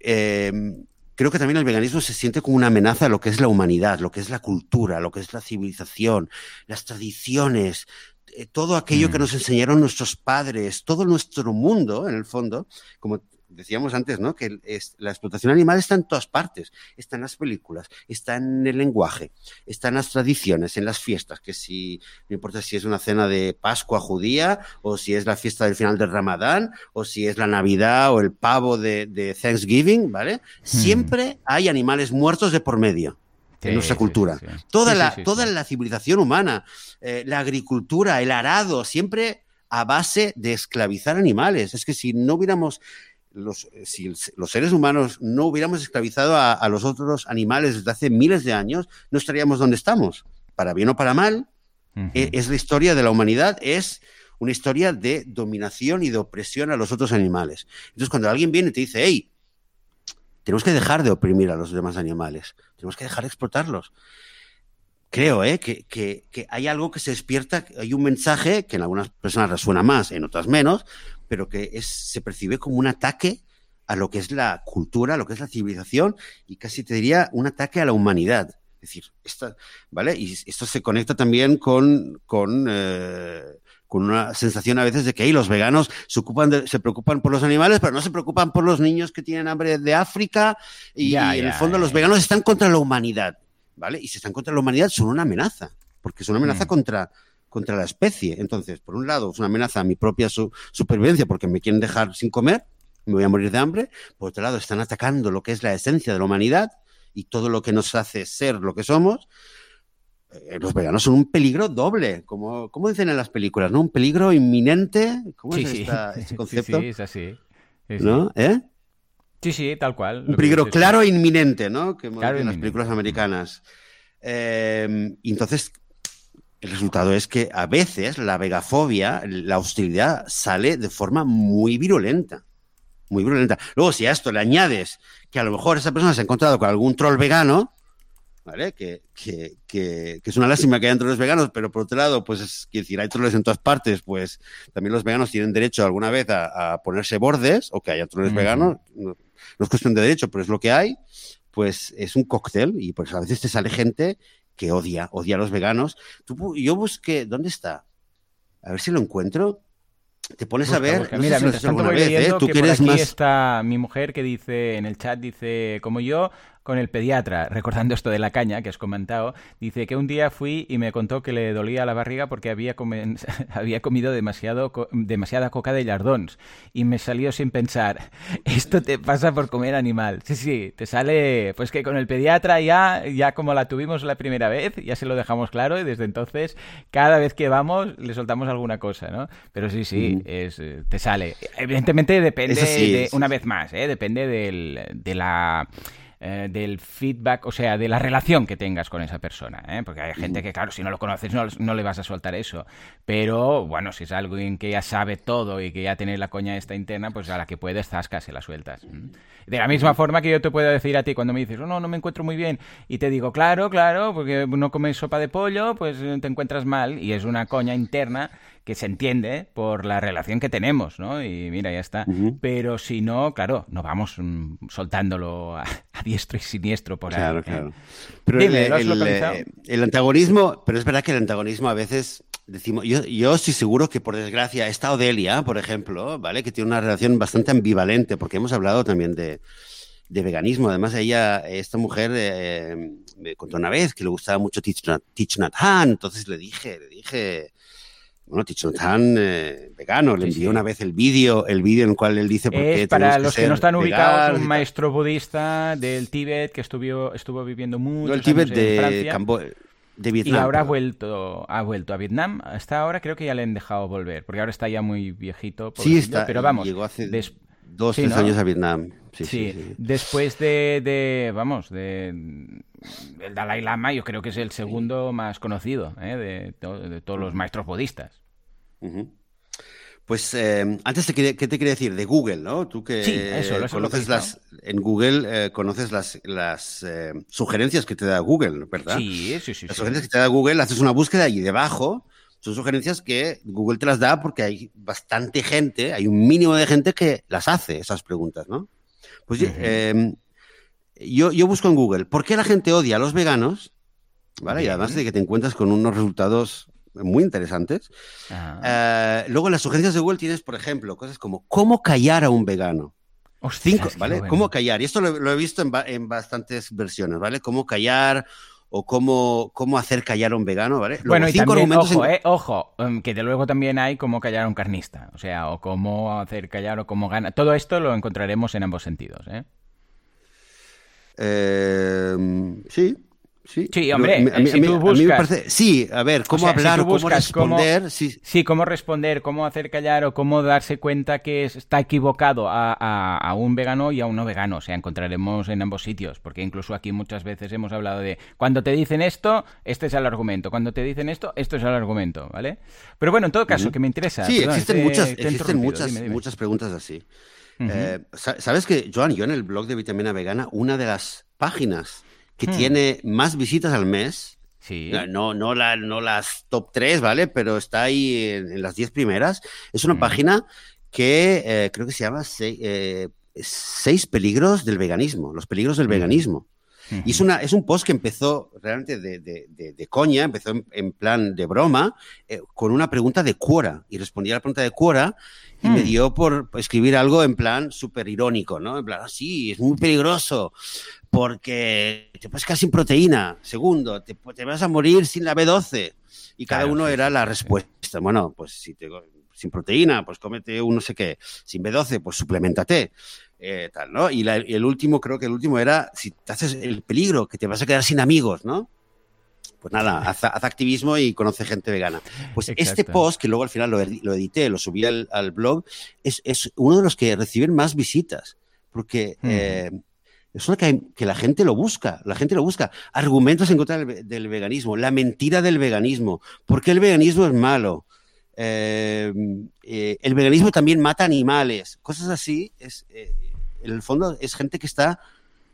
em, creo que también el veganismo se siente como una amenaza a lo que es la humanidad, lo que es la cultura, lo que es la civilización, las tradiciones, eh, todo aquello que mm. nos enseñaron nuestros padres, todo nuestro mundo, en el fondo, como decíamos antes, ¿no? Que la explotación animal está en todas partes. Está en las películas, está en el lenguaje, está en las tradiciones, en las fiestas, que si, no importa si es una cena de Pascua judía, o si es la fiesta del final del Ramadán, o si es la Navidad o el pavo de, Thanksgiving, ¿vale? Siempre hay animales muertos de por medio. en nuestra cultura. toda, la, toda la civilización humana, eh, la agricultura, el arado, siempre a base de esclavizar animales. Es que si no hubiéramos los, eh, si los seres humanos no hubiéramos esclavizado a, los otros animales desde hace miles de años, no estaríamos donde estamos. Para bien o para mal, e, es, la historia de la humanidad, es una historia de dominación y de opresión a los otros animales. Entonces, cuando alguien viene y te dice, hey, tenemos que dejar de oprimir a los demás animales, tenemos que dejar de explotarlos. Creo ¿eh? que, que hay algo que se despierta, hay un mensaje que en algunas personas resuena más, en otras menos, pero que es, se percibe como un ataque a lo que es la cultura, a lo que es la civilización y casi te diría un ataque a la humanidad. Es decir, esta, ¿vale? Y esto se conecta también con, con, eh, con una sensación a veces de que ahí los veganos se, ocupan se preocupan por los animales, pero no se preocupan por los niños que tienen hambre de África y, en el fondo los veganos están contra la humanidad, ¿vale? Y si están contra la humanidad son una amenaza, porque es una amenaza mm. contra, contra la especie. Entonces, por un lado, es una amenaza a mi propia supervivencia porque me quieren dejar sin comer, me voy a morir de hambre. Por otro lado, están atacando lo que es la esencia de la humanidad y todo lo que nos hace ser lo que somos. Eh, los veganos son un peligro doble, como, como dicen en las películas, ¿no? Un peligro inminente. ¿Cómo es este concepto? Sí, es así. ¿No? ¿Eh? Sí, sí, tal cual. Un peligro claro e inminente, ¿no? Que claro en las películas americanas. Eh, entonces, el resultado es que a veces la vegafobia, la hostilidad, sale de forma muy virulenta. muy virulenta. Luego, si a esto le añades que a lo mejor esa persona se ha encontrado con algún troll vegano, ¿vale? Que, que, que, es una lástima que haya trolls veganos, pero por otro lado, pues es decir, hay trolls en todas partes, pues también los veganos tienen derecho alguna vez a, ponerse bordes, o que haya trolls veganos, no, es cuestión de derecho, pero es lo que hay, pues es un cóctel y pues a veces te sale gente que odia, odia a los veganos. yo busqué, ¿dónde está? A ver si lo encuentro te pones a ver. mira, mientras tanto voy leyendo que por aquí está mi mujer que dice en el chat, dice, como yo, con el pediatra, recordando esto de la caña que has comentado, dice que un día fui y me contó que le dolía la barriga porque había, había comido demasiado demasiada coca de lardons y me salió sin pensar, esto te pasa por comer animal. Sí, sí, te sale, pues que con el pediatra ya, ya como la tuvimos la primera vez, ya se lo dejamos claro y desde entonces cada vez que vamos le soltamos alguna cosa, ¿no? Pero sí, sí, es, te sale. Evidentemente depende, de, una vez más, ¿eh? depende del, de la eh, del feedback, o sea, de la relación que tengas con esa persona, ¿eh? porque hay gente que, claro, si no lo conoces no, le vas a soltar eso, pero bueno, si es algo en que ya sabe todo y que ya tiene la coña esta interna, pues a la que puedes, zascas se la sueltas. De la misma forma que yo te puedo decir a ti cuando me dices, oh, no, no me encuentro muy bien, y te digo, claro, claro, porque no comes sopa de pollo, pues te encuentras mal, y es una coña interna que se entiende por la relación que tenemos, ¿no? Y mira, ya está. Pero si no, claro, no vamos mm, soltándolo a, diestro y siniestro por ahí. Claro, ¿eh? claro. Pero el, el, antagonismo, pero es verdad que el antagonismo a veces decimos, yo, yo estoy seguro que por desgracia esta Odelia, por ejemplo, ¿vale? Que tiene una relación bastante ambivalente, porque hemos hablado también de, de veganismo. Además, ella, esta mujer, eh, me contó una vez que le gustaba mucho Teach Not, Han, entonces le dije, le dije, bueno, Tichon eh, vegano, le envió una vez el vídeo, el vídeo en el cual él dice por qué para los que, no están ubicados, un maestro budista del Tíbet que estuvo, estuvo viviendo mucho el Tíbet de de Vietnam. Y ahora ha vuelto, ha vuelto a Vietnam. Hasta ahora creo que ya le han dejado volver, porque ahora está ya muy viejito. Sí, está. Pero vamos. Llegó hace dos, tres años a Vietnam. Sí, sí, después de, vamos, de el Dalai Lama, yo creo que es el segundo más conocido ¿eh? de, todos los maestros budistas. Pues eh, antes, ¿qué te quería decir? De Google, ¿no? Tú que conoces las, en Google eh, conoces las, las sugerencias que te da Google, ¿verdad? Sí, sí, sí. Las sugerencias que te da Google, haces una búsqueda y debajo son sugerencias que Google te las da porque hay bastante gente, hay un mínimo de gente que las hace, esas preguntas, ¿no? Pues em, yo, yo, busco en Google, ¿por qué la gente odia a los veganos? ¿Vale? Y además de que te encuentras con unos resultados muy interesantes. Eh, luego en las sugerencias de Google tienes, por ejemplo, cosas como ¿cómo callar a un vegano? Cinco, ¿vale? ¿Cómo callar? Y esto lo, he visto en, en, bastantes versiones, ¿vale? ¿Cómo callar o cómo, cómo hacer callar a un vegano, ¿vale? bueno, y también, ojo, eh, ojo, em, que de luego también hay cómo callar a un carnista, o sea, o cómo hacer callar o cómo gana. Todo esto lo encontraremos en ambos sentidos, ¿eh? Eh sí, Sí, hombre, si tú buscas... sí, a ver, cómo hablar, cómo responder... sí. cómo responder, cómo hacer callar o cómo darse cuenta que está equivocado a, un vegano y a un no vegano. O sea, encontraremos en ambos sitios, porque incluso aquí muchas veces hemos hablado de cuando te dicen esto, este es el argumento. Cuando te dicen esto, esto es el argumento, ¿vale? Pero bueno, en todo caso, que me interesa. Sí, existen, muchas, existen muchas, muchas preguntas así. Eh, ¿Sabes que, Joan, yo en el blog de Vitamina Vegana, una de las páginas que hmm. tiene más visitas al mes. Sí. No, no, la, no las top 3, ¿vale? Pero está ahí en, las 10 primeras. Es una hmm. página que eh, creo que se llama eh, Seis peligros del veganismo, los peligros del hmm. Y es, una, es un post que empezó realmente de, de, de, coña, empezó en, plan de broma, eh, con una pregunta de Quora. Y respondía a la pregunta de Quora y me dio por escribir algo en plan súper irónico, ¿no? En plan, ah, sí, es muy peligroso porque te puedes quedar sin proteína. Segundo, te, vas a morir sin la B12. Y cada uno era la respuesta. Bueno, pues si te, sin proteína, pues cómete un no sé qué. Sin B12, pues suplementate. Eh, tal, ¿no? Y, el último, creo que el último era, si te haces el peligro, que te vas a quedar sin amigos, ¿no? Pues nada, haz, activismo y conoce gente vegana. Pues este post, que luego al final lo, edité, lo subí al, blog, es, uno de los que reciben más visitas. Porque eh, es una que, que, la gente lo busca, la gente lo busca. Argumentos en contra del, veganismo, la mentira del veganismo, por qué el veganismo es malo. Eh, eh, el veganismo también mata animales, cosas así. Es, eh, en el fondo es gente que está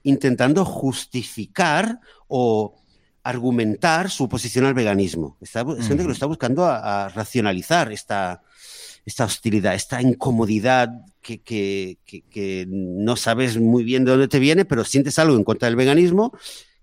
intentando justificar o argumentar su posición al veganismo. Está, es gente que lo está buscando a, a racionalizar esta, esta hostilidad, esta incomodidad que, que, que, que, no sabes muy bien de dónde te viene, pero sientes algo en contra del veganismo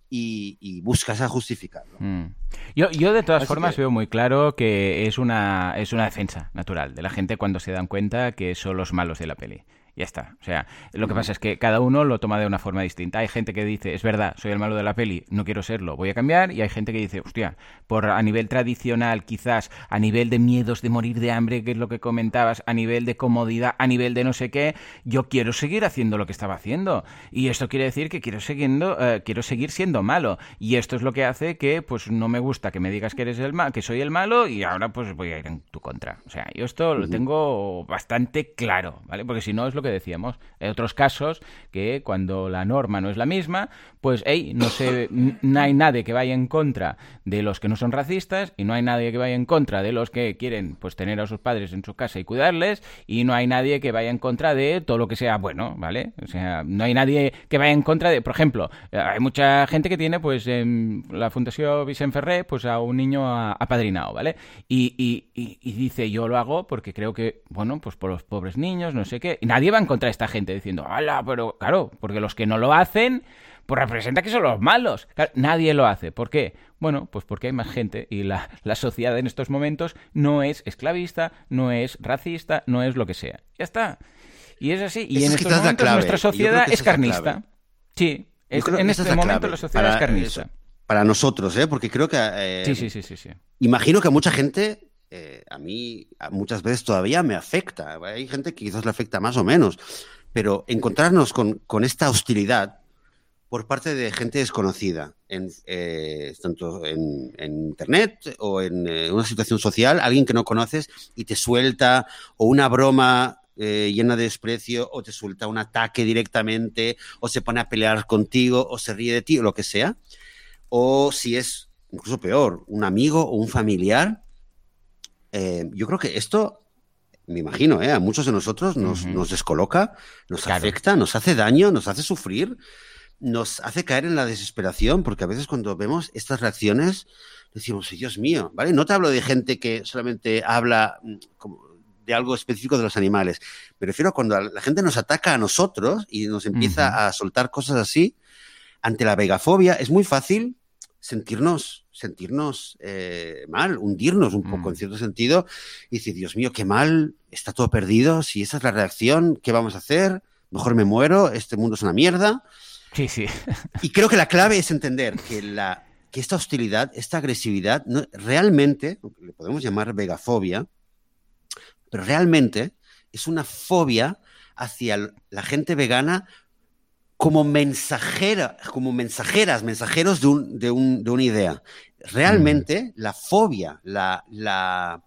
y, y buscas a justificarlo. Mm. Yo, yo, de todas Así formas que... veo muy claro que es una, es una defensa natural de la gente cuando se dan cuenta que son los malos de la peli. Ya está. O sea, lo que pasa es que cada uno lo toma de una forma distinta. Hay gente que dice, es verdad, soy el malo de la peli, no quiero serlo, voy a cambiar. Y hay gente que dice, hostia, por a nivel tradicional, quizás, a nivel de miedos de morir de hambre, que es lo que comentabas, a nivel de comodidad, a nivel de no sé qué, yo quiero seguir haciendo lo que estaba haciendo. Y esto quiere decir que quiero, siguiendo, uh, quiero seguir siendo malo. Y esto es lo que hace que, pues, no me gusta que me digas que eres el mal, que soy el malo, y ahora, pues, voy a ir en tu contra. O sea, yo esto lo tengo bastante claro, ¿vale? Porque si no es lo que decíamos. Hay otros casos que cuando la norma no es la misma, pues, hey, no, sé, no hay nadie que vaya en contra de los que no son racistas y no hay nadie que vaya en contra de los que quieren pues tener a sus padres en su casa y cuidarles y no hay nadie que vaya en contra de todo lo que sea bueno, ¿vale? O sea, no hay nadie que vaya en contra de, por ejemplo, hay mucha gente que tiene pues en la Fundación Vicente Ferrer pues a un niño apadrinado, ¿vale? Y, y, y, y dice, yo lo hago porque creo que, bueno, pues por los pobres niños, no sé qué, y nadie en contra esta gente diciendo, ¡hala! Pero claro, porque los que no lo hacen, pues representa que son los malos. Claro, nadie lo hace. ¿Por qué? Bueno, pues porque hay más gente y la, la, sociedad en estos momentos no es esclavista, no es racista, no es lo que sea. Ya está. Y es así. Y en es estos momentos nuestra sociedad es carnista. Sí, es, en este momento la sociedad para, es carnista. Eso, para nosotros, ¿eh? Porque creo que... Eh, sí, sí, sí, sí, sí. Imagino que a mucha gente eh, a mí muchas veces todavía me afecta. Hay gente que quizás le afecta más o menos, pero encontrarnos con, esta hostilidad por parte de gente desconocida, en, eh, tanto en, Internet o en eh, una situación social, alguien que no conoces y te suelta o una broma llena de desprecio o te suelta un ataque directamente o se pone a pelear contigo o se ríe de ti o lo que sea. O si es incluso peor, un amigo o un familiar. Eh, yo creo que esto me imagino, ¿eh? a muchos de nosotros nos, uh -huh. nos descoloca, nos claro. afecta, nos hace daño, nos hace sufrir, nos hace caer en la desesperación, porque a veces cuando vemos estas reacciones decimos, Dios mío, ¿vale? No te hablo de gente que solamente habla como de algo específico de los animales, me refiero a cuando la gente nos ataca a nosotros y nos empieza uh -huh. a soltar cosas así, ante la vegafobia es muy fácil sentirnos, sentirnos eh, mal, hundirnos un poco mm. en cierto sentido y decir, Dios mío, qué mal, está todo perdido, si esa es la reacción, ¿qué vamos a hacer? Mejor me muero, este mundo es una mierda. Sí, sí. y creo que la clave es entender que, la, que esta hostilidad, esta agresividad, no, realmente, le podemos llamar vegafobia, pero realmente es una fobia hacia la gente vegana como mensajera, como mensajeras, mensajeros de, un, de, un, de una idea. Realmente la fobia, la, la,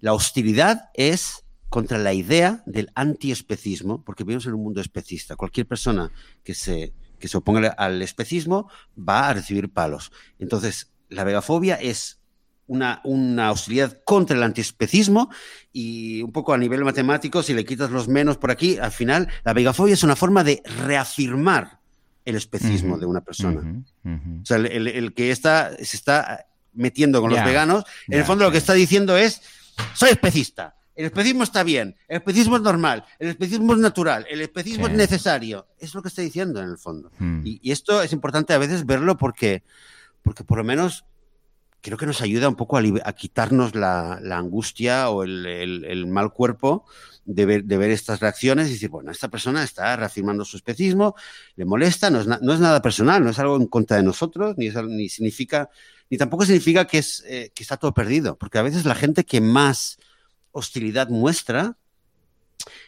la, hostilidad es contra la idea del antiespecismo, porque vivimos en un mundo especista. Cualquier persona que se, que se oponga al especismo va a recibir palos. Entonces, la vegafobia es una, una, hostilidad contra el antiespecismo y un poco a nivel matemático, si le quitas los menos por aquí, al final la vegafobia es una forma de reafirmar el especismo uh -huh, de una persona. Uh -huh, uh -huh. O sea, el, el, el, que está, se está metiendo con yeah, los veganos, en yeah, el fondo yeah. lo que está diciendo es, soy especista. El especismo está bien, el especismo es normal, el especismo es natural, el especismo es necesario. Es lo que está diciendo en el fondo. Y, y, esto es importante a veces verlo porque, porque por lo menos creo que nos ayuda un poco a, quitarnos la, angustia o el, mal cuerpo de ver, estas reacciones y decir, bueno, esta persona está reafirmando su especismo, le molesta, no es, no es nada personal, no es algo en contra de nosotros, ni, ni significa, ni tampoco significa que, es, eh, que está todo perdido, porque a veces la gente que más hostilidad muestra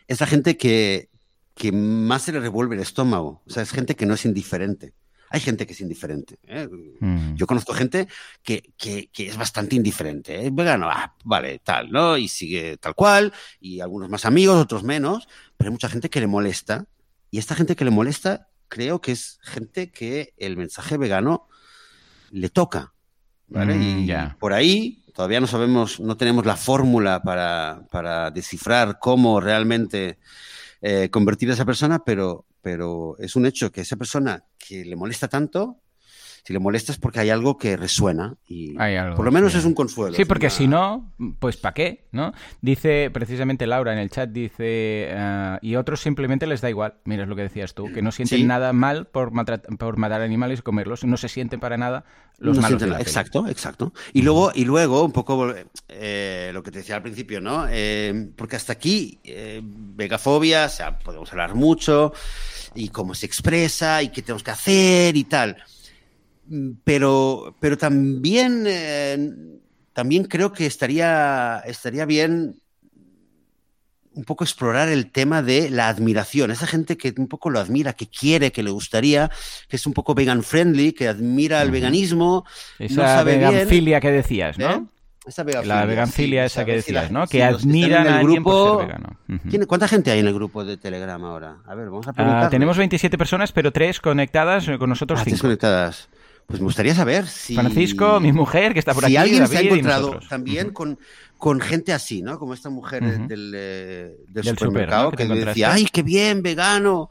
es la gente que, que más se le revuelve el estómago, o sea, es gente que no es indiferente. Hay gente que es indiferente. ¿eh? Mm. Yo conozco gente que, que, que es bastante indiferente. ¿eh? Vegano, ah, vale, tal, ¿no? Y sigue tal cual, y algunos más amigos, otros menos, pero hay mucha gente que le molesta. Y esta gente que le molesta, creo que es gente que el mensaje vegano le toca. ¿vale? Mm, y ya. por ahí todavía no sabemos, no tenemos la fórmula para, para descifrar cómo realmente eh, convertir a esa persona, pero, pero es un hecho que esa persona que le molesta tanto, si le molesta es porque hay algo que resuena y algo, por lo menos sí. es un consuelo. Sí, porque una- si no, pues ¿para qué? ¿no? Dice precisamente Laura en el chat, dice, ah, y otros simplemente les da igual. Mira, es lo que decías tú, que no sienten Sí. nada mal por, por matar animales y comerlos, no se sienten para nada los No malos de la. Exacto, exacto. Y luego, y luego un poco eh, lo que te decía al principio, ¿no? Eh, porque hasta aquí, eh, vegafobia, o sea, podemos hablar mucho, y cómo se expresa, y qué tenemos que hacer y tal. Mm, Pero, pero también, eh, también creo que estaría, estaría bien un poco explorar el tema de la admiración. Esa gente que un poco lo admira, que quiere, que le gustaría, que es un poco vegan friendly, que admira el veganismo, Esa no sabe bien. veganfilia que decías, ¿no? ¿eh? Esa La veganfilia sí, esa que si decías, ¿no? si Que admiran en a el alguien por grupo-. ¿Quién- ¿Cuánta gente hay en el grupo de Telegram ahora? A ver, vamos a Ah, preguntar. tenemos 27 personas, pero tres conectadas eh, con nosotros cinco. conectadas. Pues me gustaría saber si... Francisco, mi mujer, que está por si aquí, alguien se ha David encontrado también con, con gente así, ¿no? Como esta mujer eh, del, del Del supermercado que que, me decía. ¡ay, qué bien, vegano!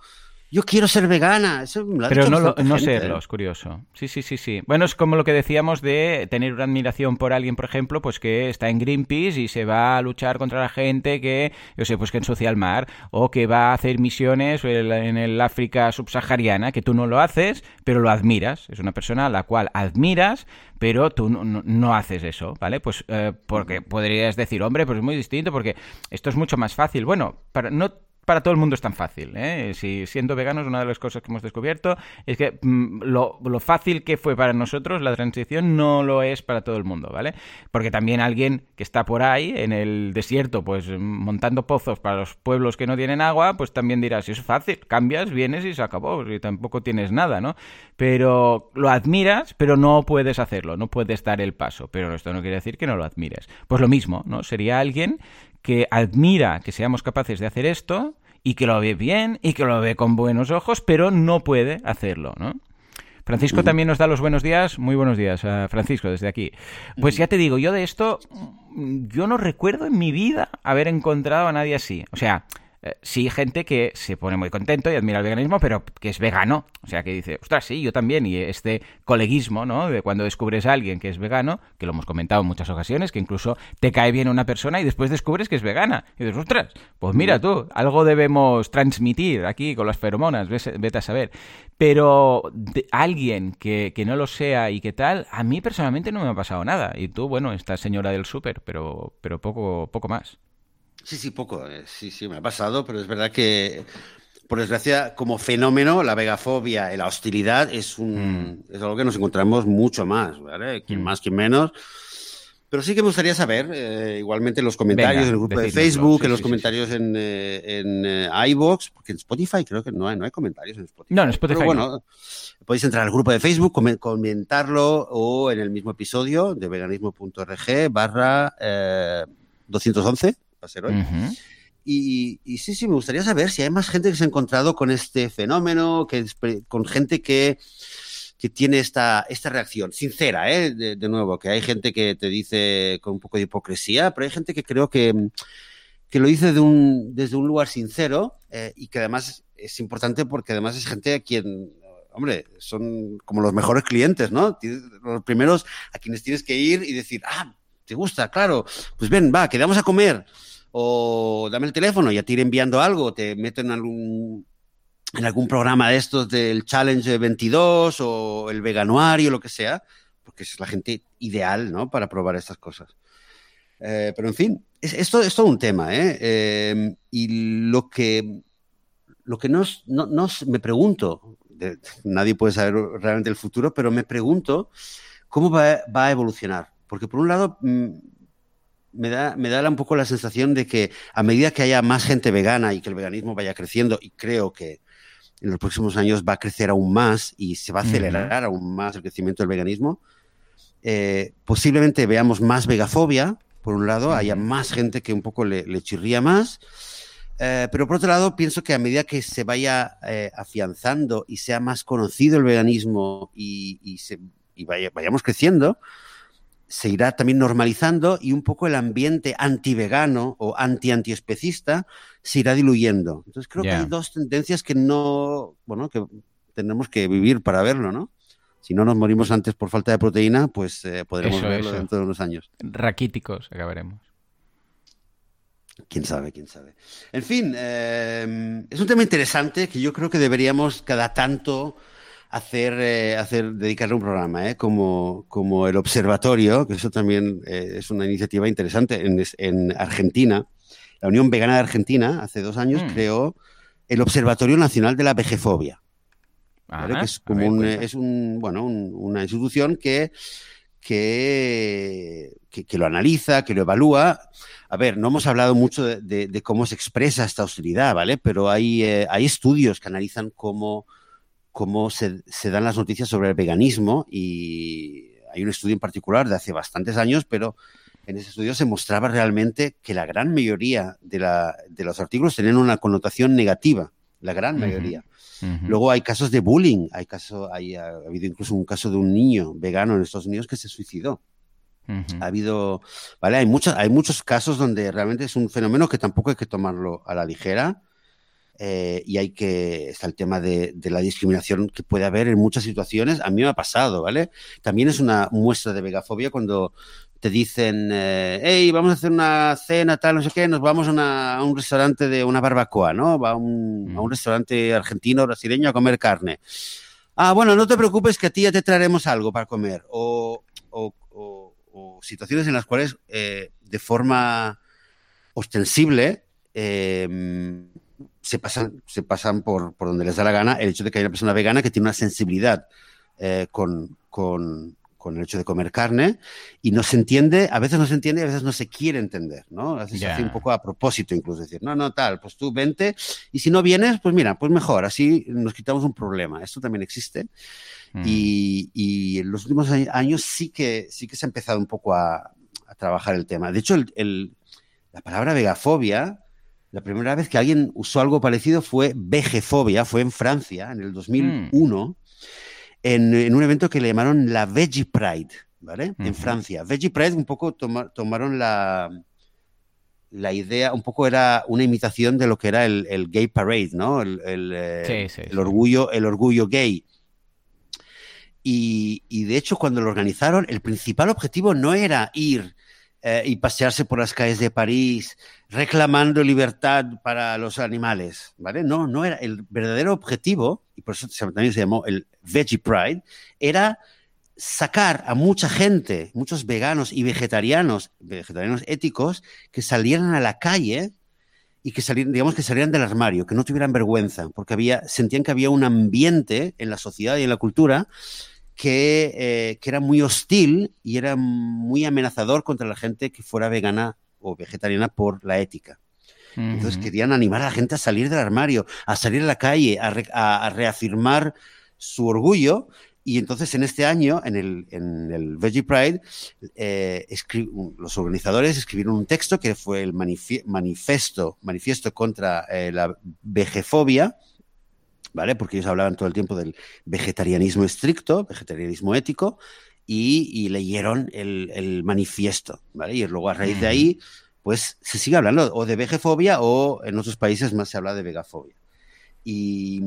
Yo quiero ser vegana. Eso me lo ha Pero no, lo- no gente, serlo, ¿eh? es curioso. Sí, sí, sí, sí. Bueno, es como lo que decíamos de tener una admiración por alguien, por ejemplo, pues que está en Greenpeace y se va a luchar contra la gente que, yo sé, pues que ensucia el mar, o que va a hacer misiones en en el África subsahariana, que tú no lo haces, pero lo admiras. Es una persona a la cual admiras, pero tú no, no- no haces eso, ¿vale? Pues eh, porque podrías decir, hombre, pues es muy distinto, porque esto es mucho más fácil. Bueno, para no para todo el mundo es tan fácil. ¿eh? Si siendo veganos, una de las cosas que hemos descubierto es que mm, lo, fácil que fue para nosotros la transición no lo es para todo el mundo, ¿vale? Porque también alguien que está por ahí en el desierto, pues montando pozos para los pueblos que no tienen agua, pues también dirás, es fácil, cambias, vienes y se acabó, y tampoco tienes nada, ¿no? Pero lo admiras, pero no puedes hacerlo, no puedes dar el paso. Pero esto no quiere decir que no lo admires. Pues lo mismo, ¿no? Sería alguien que admira que seamos capaces de hacer esto y que lo ve bien y que lo ve con buenos ojos, pero no puede hacerlo, ¿no? Francisco también nos da los buenos días. Muy buenos días, a Francisco, desde aquí. Pues ya te digo, yo de esto, yo no recuerdo en mi vida haber encontrado a nadie así. O sea, eh, sí gente que se pone muy contento y admira el veganismo, pero que es vegano. O sea, que dice, ostras, sí, yo también. Y este coleguismo, ¿no? De cuando descubres a alguien que es vegano, que lo hemos comentado en muchas ocasiones, que incluso te cae bien una persona y después descubres que es vegana. Y dices, ostras, pues mira tú, algo debemos transmitir aquí con las feromonas, vete a saber. Pero de alguien que, que no lo sea y que tal, a mí personalmente no me ha pasado nada. Y tú, bueno, esta señora del súper, pero, pero poco, poco más. Sí, sí, poco. eh, Sí, sí, me ha pasado, pero es verdad que, por desgracia, como fenómeno, la vegafobia y la hostilidad es, un, es algo que nos encontramos mucho más, ¿vale? Quien Mm. más, quien menos. Pero sí que me gustaría saber, eh, igualmente en los comentarios Venga, en el grupo de Facebook, sí, en los sí, sí, comentarios en, eh, en eh, iVoox, porque en Spotify creo que no hay, no hay comentarios en Spotify. No, en Spotify Pero no. bueno, podéis entrar al grupo de Facebook, come- comentarlo o en el mismo episodio de veganismo.org barra eh, 211, va a hoy. Ujú. Y, y sí, sí, me gustaría saber si hay más gente que se ha encontrado con este fenómeno, que con gente que, que tiene esta, esta reacción sincera, ¿eh? de, de nuevo, que hay gente que te dice con un poco de hipocresía, pero hay gente que creo que, que lo dice de un, desde un lugar sincero eh, y que además es importante porque además es gente a quien, hombre, son como los mejores clientes, ¿no? Los primeros a quienes tienes que ir y decir, ah, te gusta, claro, pues ven, va, quedamos a comer o dame el teléfono, ya te iré enviando algo, te meto en algún, en algún programa de estos del Challenge 22 o el Veganuario, lo que sea, porque es la gente ideal, ¿no? Para probar estas cosas. Eh, pero en fin, es, esto es todo un tema, ¿eh? Eh, y lo que, lo que no, nos- me pregunto, nadie puede saber realmente el futuro, pero me pregunto cómo va, va a evolucionar. Porque por un lado, mm, me da, me da un poco la sensación de que a medida que haya más gente vegana y que el veganismo vaya creciendo, y creo que en los próximos años va a crecer aún más y se va a acelerar aún más el crecimiento del veganismo, eh, posiblemente veamos más vegafobia, por un lado, haya más gente que un poco le, le chirría más, eh, pero por otro lado, pienso que a medida que se vaya eh, afianzando y sea más conocido el veganismo y, y se- y vaya- vayamos creciendo, se irá también normalizando y un poco el ambiente anti-vegano o anti-antiespecista se irá diluyendo. Entonces creo que hay dos tendencias que no, bueno, que tenemos que vivir para verlo, ¿no? Si no nos morimos antes por falta de proteína, pues eh, podremos verlo dentro de unos años. Raquíticos acabaremos. Quién sabe, quién sabe. En fin, eh, es un tema interesante que yo creo que deberíamos cada tanto hacer, eh, hacer dedicarle un programa, ¿eh? como, como el Observatorio, que eso también eh, es una iniciativa interesante. En, en, Argentina, la Unión Vegana de Argentina, hace dos años, mm. creó el Observatorio Nacional de la Vegefobia. que es como un, es un, bueno, una institución que, que, que, lo analiza, que lo evalúa. A ver, no hemos hablado mucho de, de, cómo se expresa esta hostilidad, ¿vale? Pero hay, eh, hay estudios que analizan cómo cómo se, dan las noticias sobre el veganismo y hay un estudio en particular de hace bastantes años, pero en ese estudio se mostraba realmente que la gran mayoría de, los artículos tenían una connotación negativa, la gran mayoría. Luego hay casos de bullying, hay caso, hay, ha habido incluso un caso de un niño vegano en Estados Unidos que se suicidó. Ha habido, vale, hay hay muchos casos donde realmente es un fenómeno que tampoco hay que tomarlo a la ligera eh, y hay que, está el tema de, la discriminación que puede haber en muchas situaciones. A mí me ha pasado, ¿vale? También es una muestra de vegafobia cuando te dicen, eh, hey, vamos a hacer una cena, tal, no sé qué, nos vamos a, un restaurante de una barbacoa, ¿no? Va a un, a un mm. restaurante argentino o brasileño a comer carne. Ah, bueno, no te preocupes que a ti ya te traeremos algo para comer. O, o, situaciones en las cuales eh, de forma ostensible eh, se pasan, se pasan por, por, donde les da la gana el hecho de que hay una persona vegana que tiene una sensibilidad eh, con, con, con, el hecho de comer carne y no se entiende, a veces no se entiende y a veces no se quiere entender, ¿no? A veces se hace un poco a propósito incluso decir, no, no, tal, pues tú vente y si no vienes, pues mira, pues mejor, así nos quitamos un problema. Esto también existe mm. y, y, en los últimos años sí que, sí que se ha empezado un poco a, a trabajar el tema. De hecho, el, el, la palabra vegafobia la primera vez que alguien usó algo parecido fue vegefobia, fue en Francia, en el 2001, mm. en, un evento que le llamaron la Veggie Pride, ¿vale? En Francia. Veggie Pride un poco tomaron la, la idea, un poco era una imitación de lo que era el, Gay Parade, ¿no? El, eh, orgullo, el orgullo gay. Y, y, de hecho, cuando lo organizaron, el principal objetivo no era ir eh, y pasearse por las calles de París reclamando libertad para los animales, ¿vale? No, no era el verdadero objetivo, y por eso también se llamó el Veggie Pride, era sacar a mucha gente, muchos veganos y vegetarianos, vegetarianos éticos, que salieran a la calle y que salieran, digamos que salieran del armario, que no tuvieran vergüenza, porque había, sentían que había un ambiente en la sociedad y en la cultura eh, que, era muy hostil y era muy amenazador contra la gente que fuera vegana o vegetariana por la ética. Entonces querían animar a la gente a salir del armario, a salir a la calle, a, reafirmar su orgullo. Y entonces en este año, en el, en el Veggie Pride, eh, los organizadores escribieron un texto que fue el manifiesto, manifiesto contra eh, la vegefobia, ¿vale? Porque ellos hablaban todo el tiempo del vegetarianismo estricto, vegetarianismo ético, y, leyeron el, manifiesto, ¿vale? Y luego a raíz de ahí, pues se sigue hablando o de vegefobia o en otros países más se habla de vegafobia. Y,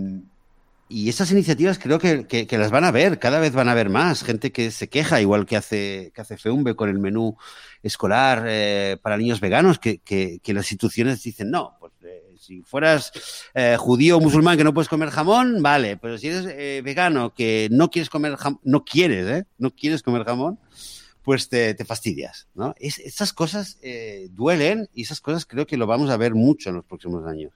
y esas iniciativas creo que, que, las van a ver, cada vez van a ver más, gente que se queja, igual que hace, que hace FEUMBE con el menú escolar eh, para niños veganos, que, que, las instituciones dicen, no, pues si fueras eh, judío o musulmán que no puedes comer jamón, vale, pero si eres eh, vegano que no quieres comer jamón, no quieres, ¿eh? No quieres comer jamón, pues te, fastidias, ¿no? Es, esas cosas eh, duelen y esas cosas creo que lo vamos a ver mucho en los próximos años.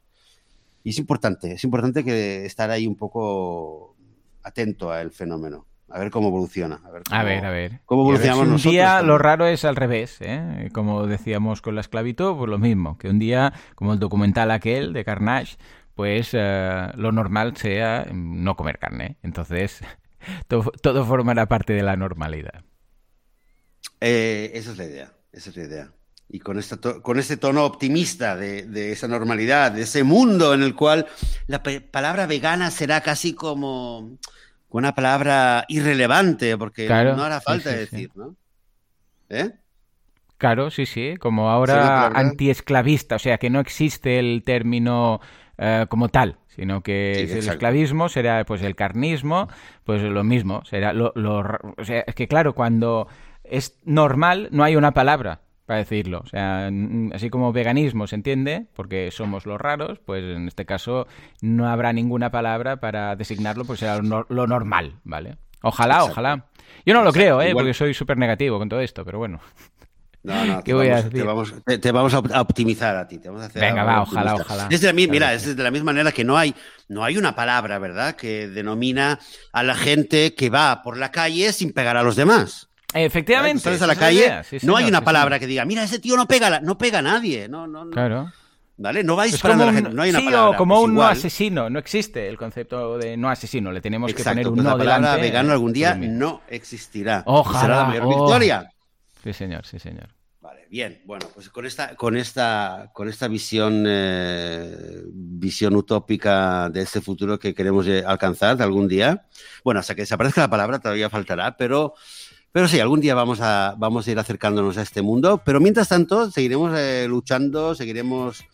Y es importante, es importante que estar ahí un poco atento al fenómeno a ver cómo evoluciona. A ver, a ver, a ver. ¿Cómo evolucionamos un día lo raro es al revés, ¿eh? Como decíamos con la esclavitud, pues lo mismo. Que un día, como el documental aquel de Carnage, pues eh, lo normal sea no comer carne. Entonces, todo, formará parte de la normalidad. Eh, esa es la idea, esa es la idea. Y con, esta con este tono optimista de, de, esa normalidad, de ese mundo en el cual la palabra vegana será casi como una palabra irrelevante, porque no hará falta decir, ¿no? ¿Eh? Claro, sí, sí, como ahora antiesclavista, o sea, que no existe el término eh, como tal, sino que el esclavismo será pues el carnismo, pues lo mismo, será lo, o sea, es que claro, cuando es normal no hay una palabra para decirlo, o sea, así como veganismo se entiende, porque somos los raros, pues en este caso no habrá ninguna palabra para designarlo, pues será lo, normal, ¿vale? Ojalá, ojalá. Yo no lo creo, ¿eh? porque soy súper negativo con todo esto, pero bueno. No, no, ¿Qué voy a decir? Te vamos, a optimizar a ti. Te vamos a hacer Venga, va, ojalá, ojalá. Es de la, mira, es de la misma manera que no hay, no hay una palabra, ¿verdad?, que denomina a la gente que va por la calle sin pegar a los demás. Efectivamente. Entonces a la calle no hay una palabra que diga, mira, ese tío no pega, no pega a nadie. No, no, no. Claro. ¿Vale? No vais a la gente, no hay una sí, palabra. o como pues un no asesino, no existe el concepto de no asesino, le tenemos que poner un pues no la palabra vegano algún día no existirá. Ojalá. Será la mayor victoria. Sí, señor, sí, señor. Bien, bueno, pues con esta, con esta, con esta visión, eh, visión utópica de este futuro que queremos eh, alcanzar de algún día, bueno, hasta que desaparezca la palabra todavía faltará, pero, pero sí, algún día vamos a, vamos a ir acercándonos a este mundo, pero mientras tanto seguiremos eh, luchando, seguiremos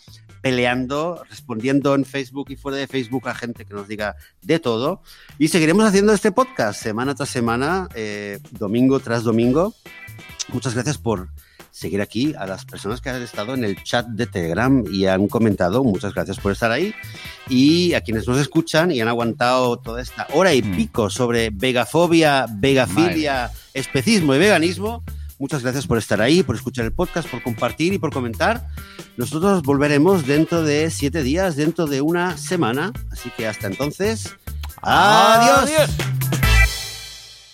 peleando, respondiendo en Facebook y fuera de Facebook a gente que nos diga de todo y seguiremos haciendo este podcast semana tras semana, domingo tras domingo. Muchas gracias por seguir aquí a las personas que han estado en el chat de Telegram y han comentado. Muchas gracias por estar ahí. Y a quienes nos escuchan y han aguantado toda esta hora y mm. pico sobre vegafobia, vegafilia, especismo y veganismo. Muchas gracias por estar ahí, por escuchar el podcast, por compartir y por comentar. Nosotros volveremos dentro de siete días, dentro de una semana. Así que hasta entonces, adiós.